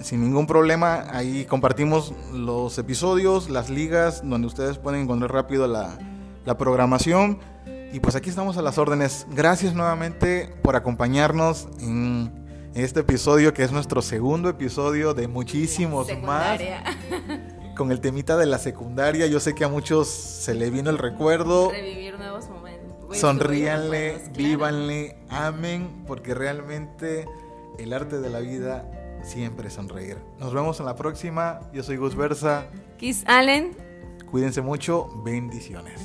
sin ningún problema. Ahí compartimos los episodios, las ligas, donde ustedes pueden encontrar rápido la, la, programación. Y pues aquí estamos a las órdenes. Gracias nuevamente por acompañarnos en este episodio, que es nuestro segundo episodio de muchísimos más. Con el temita de la secundaria, yo sé que a muchos se le vino el recuerdo. Revivir nuevos momentos. Sonríanle, vívanle, amen, porque realmente el arte de la vida siempre sonreír. Nos vemos en la próxima. Yo soy Gus Versa. Kiss Allen. Cuídense mucho. Bendiciones.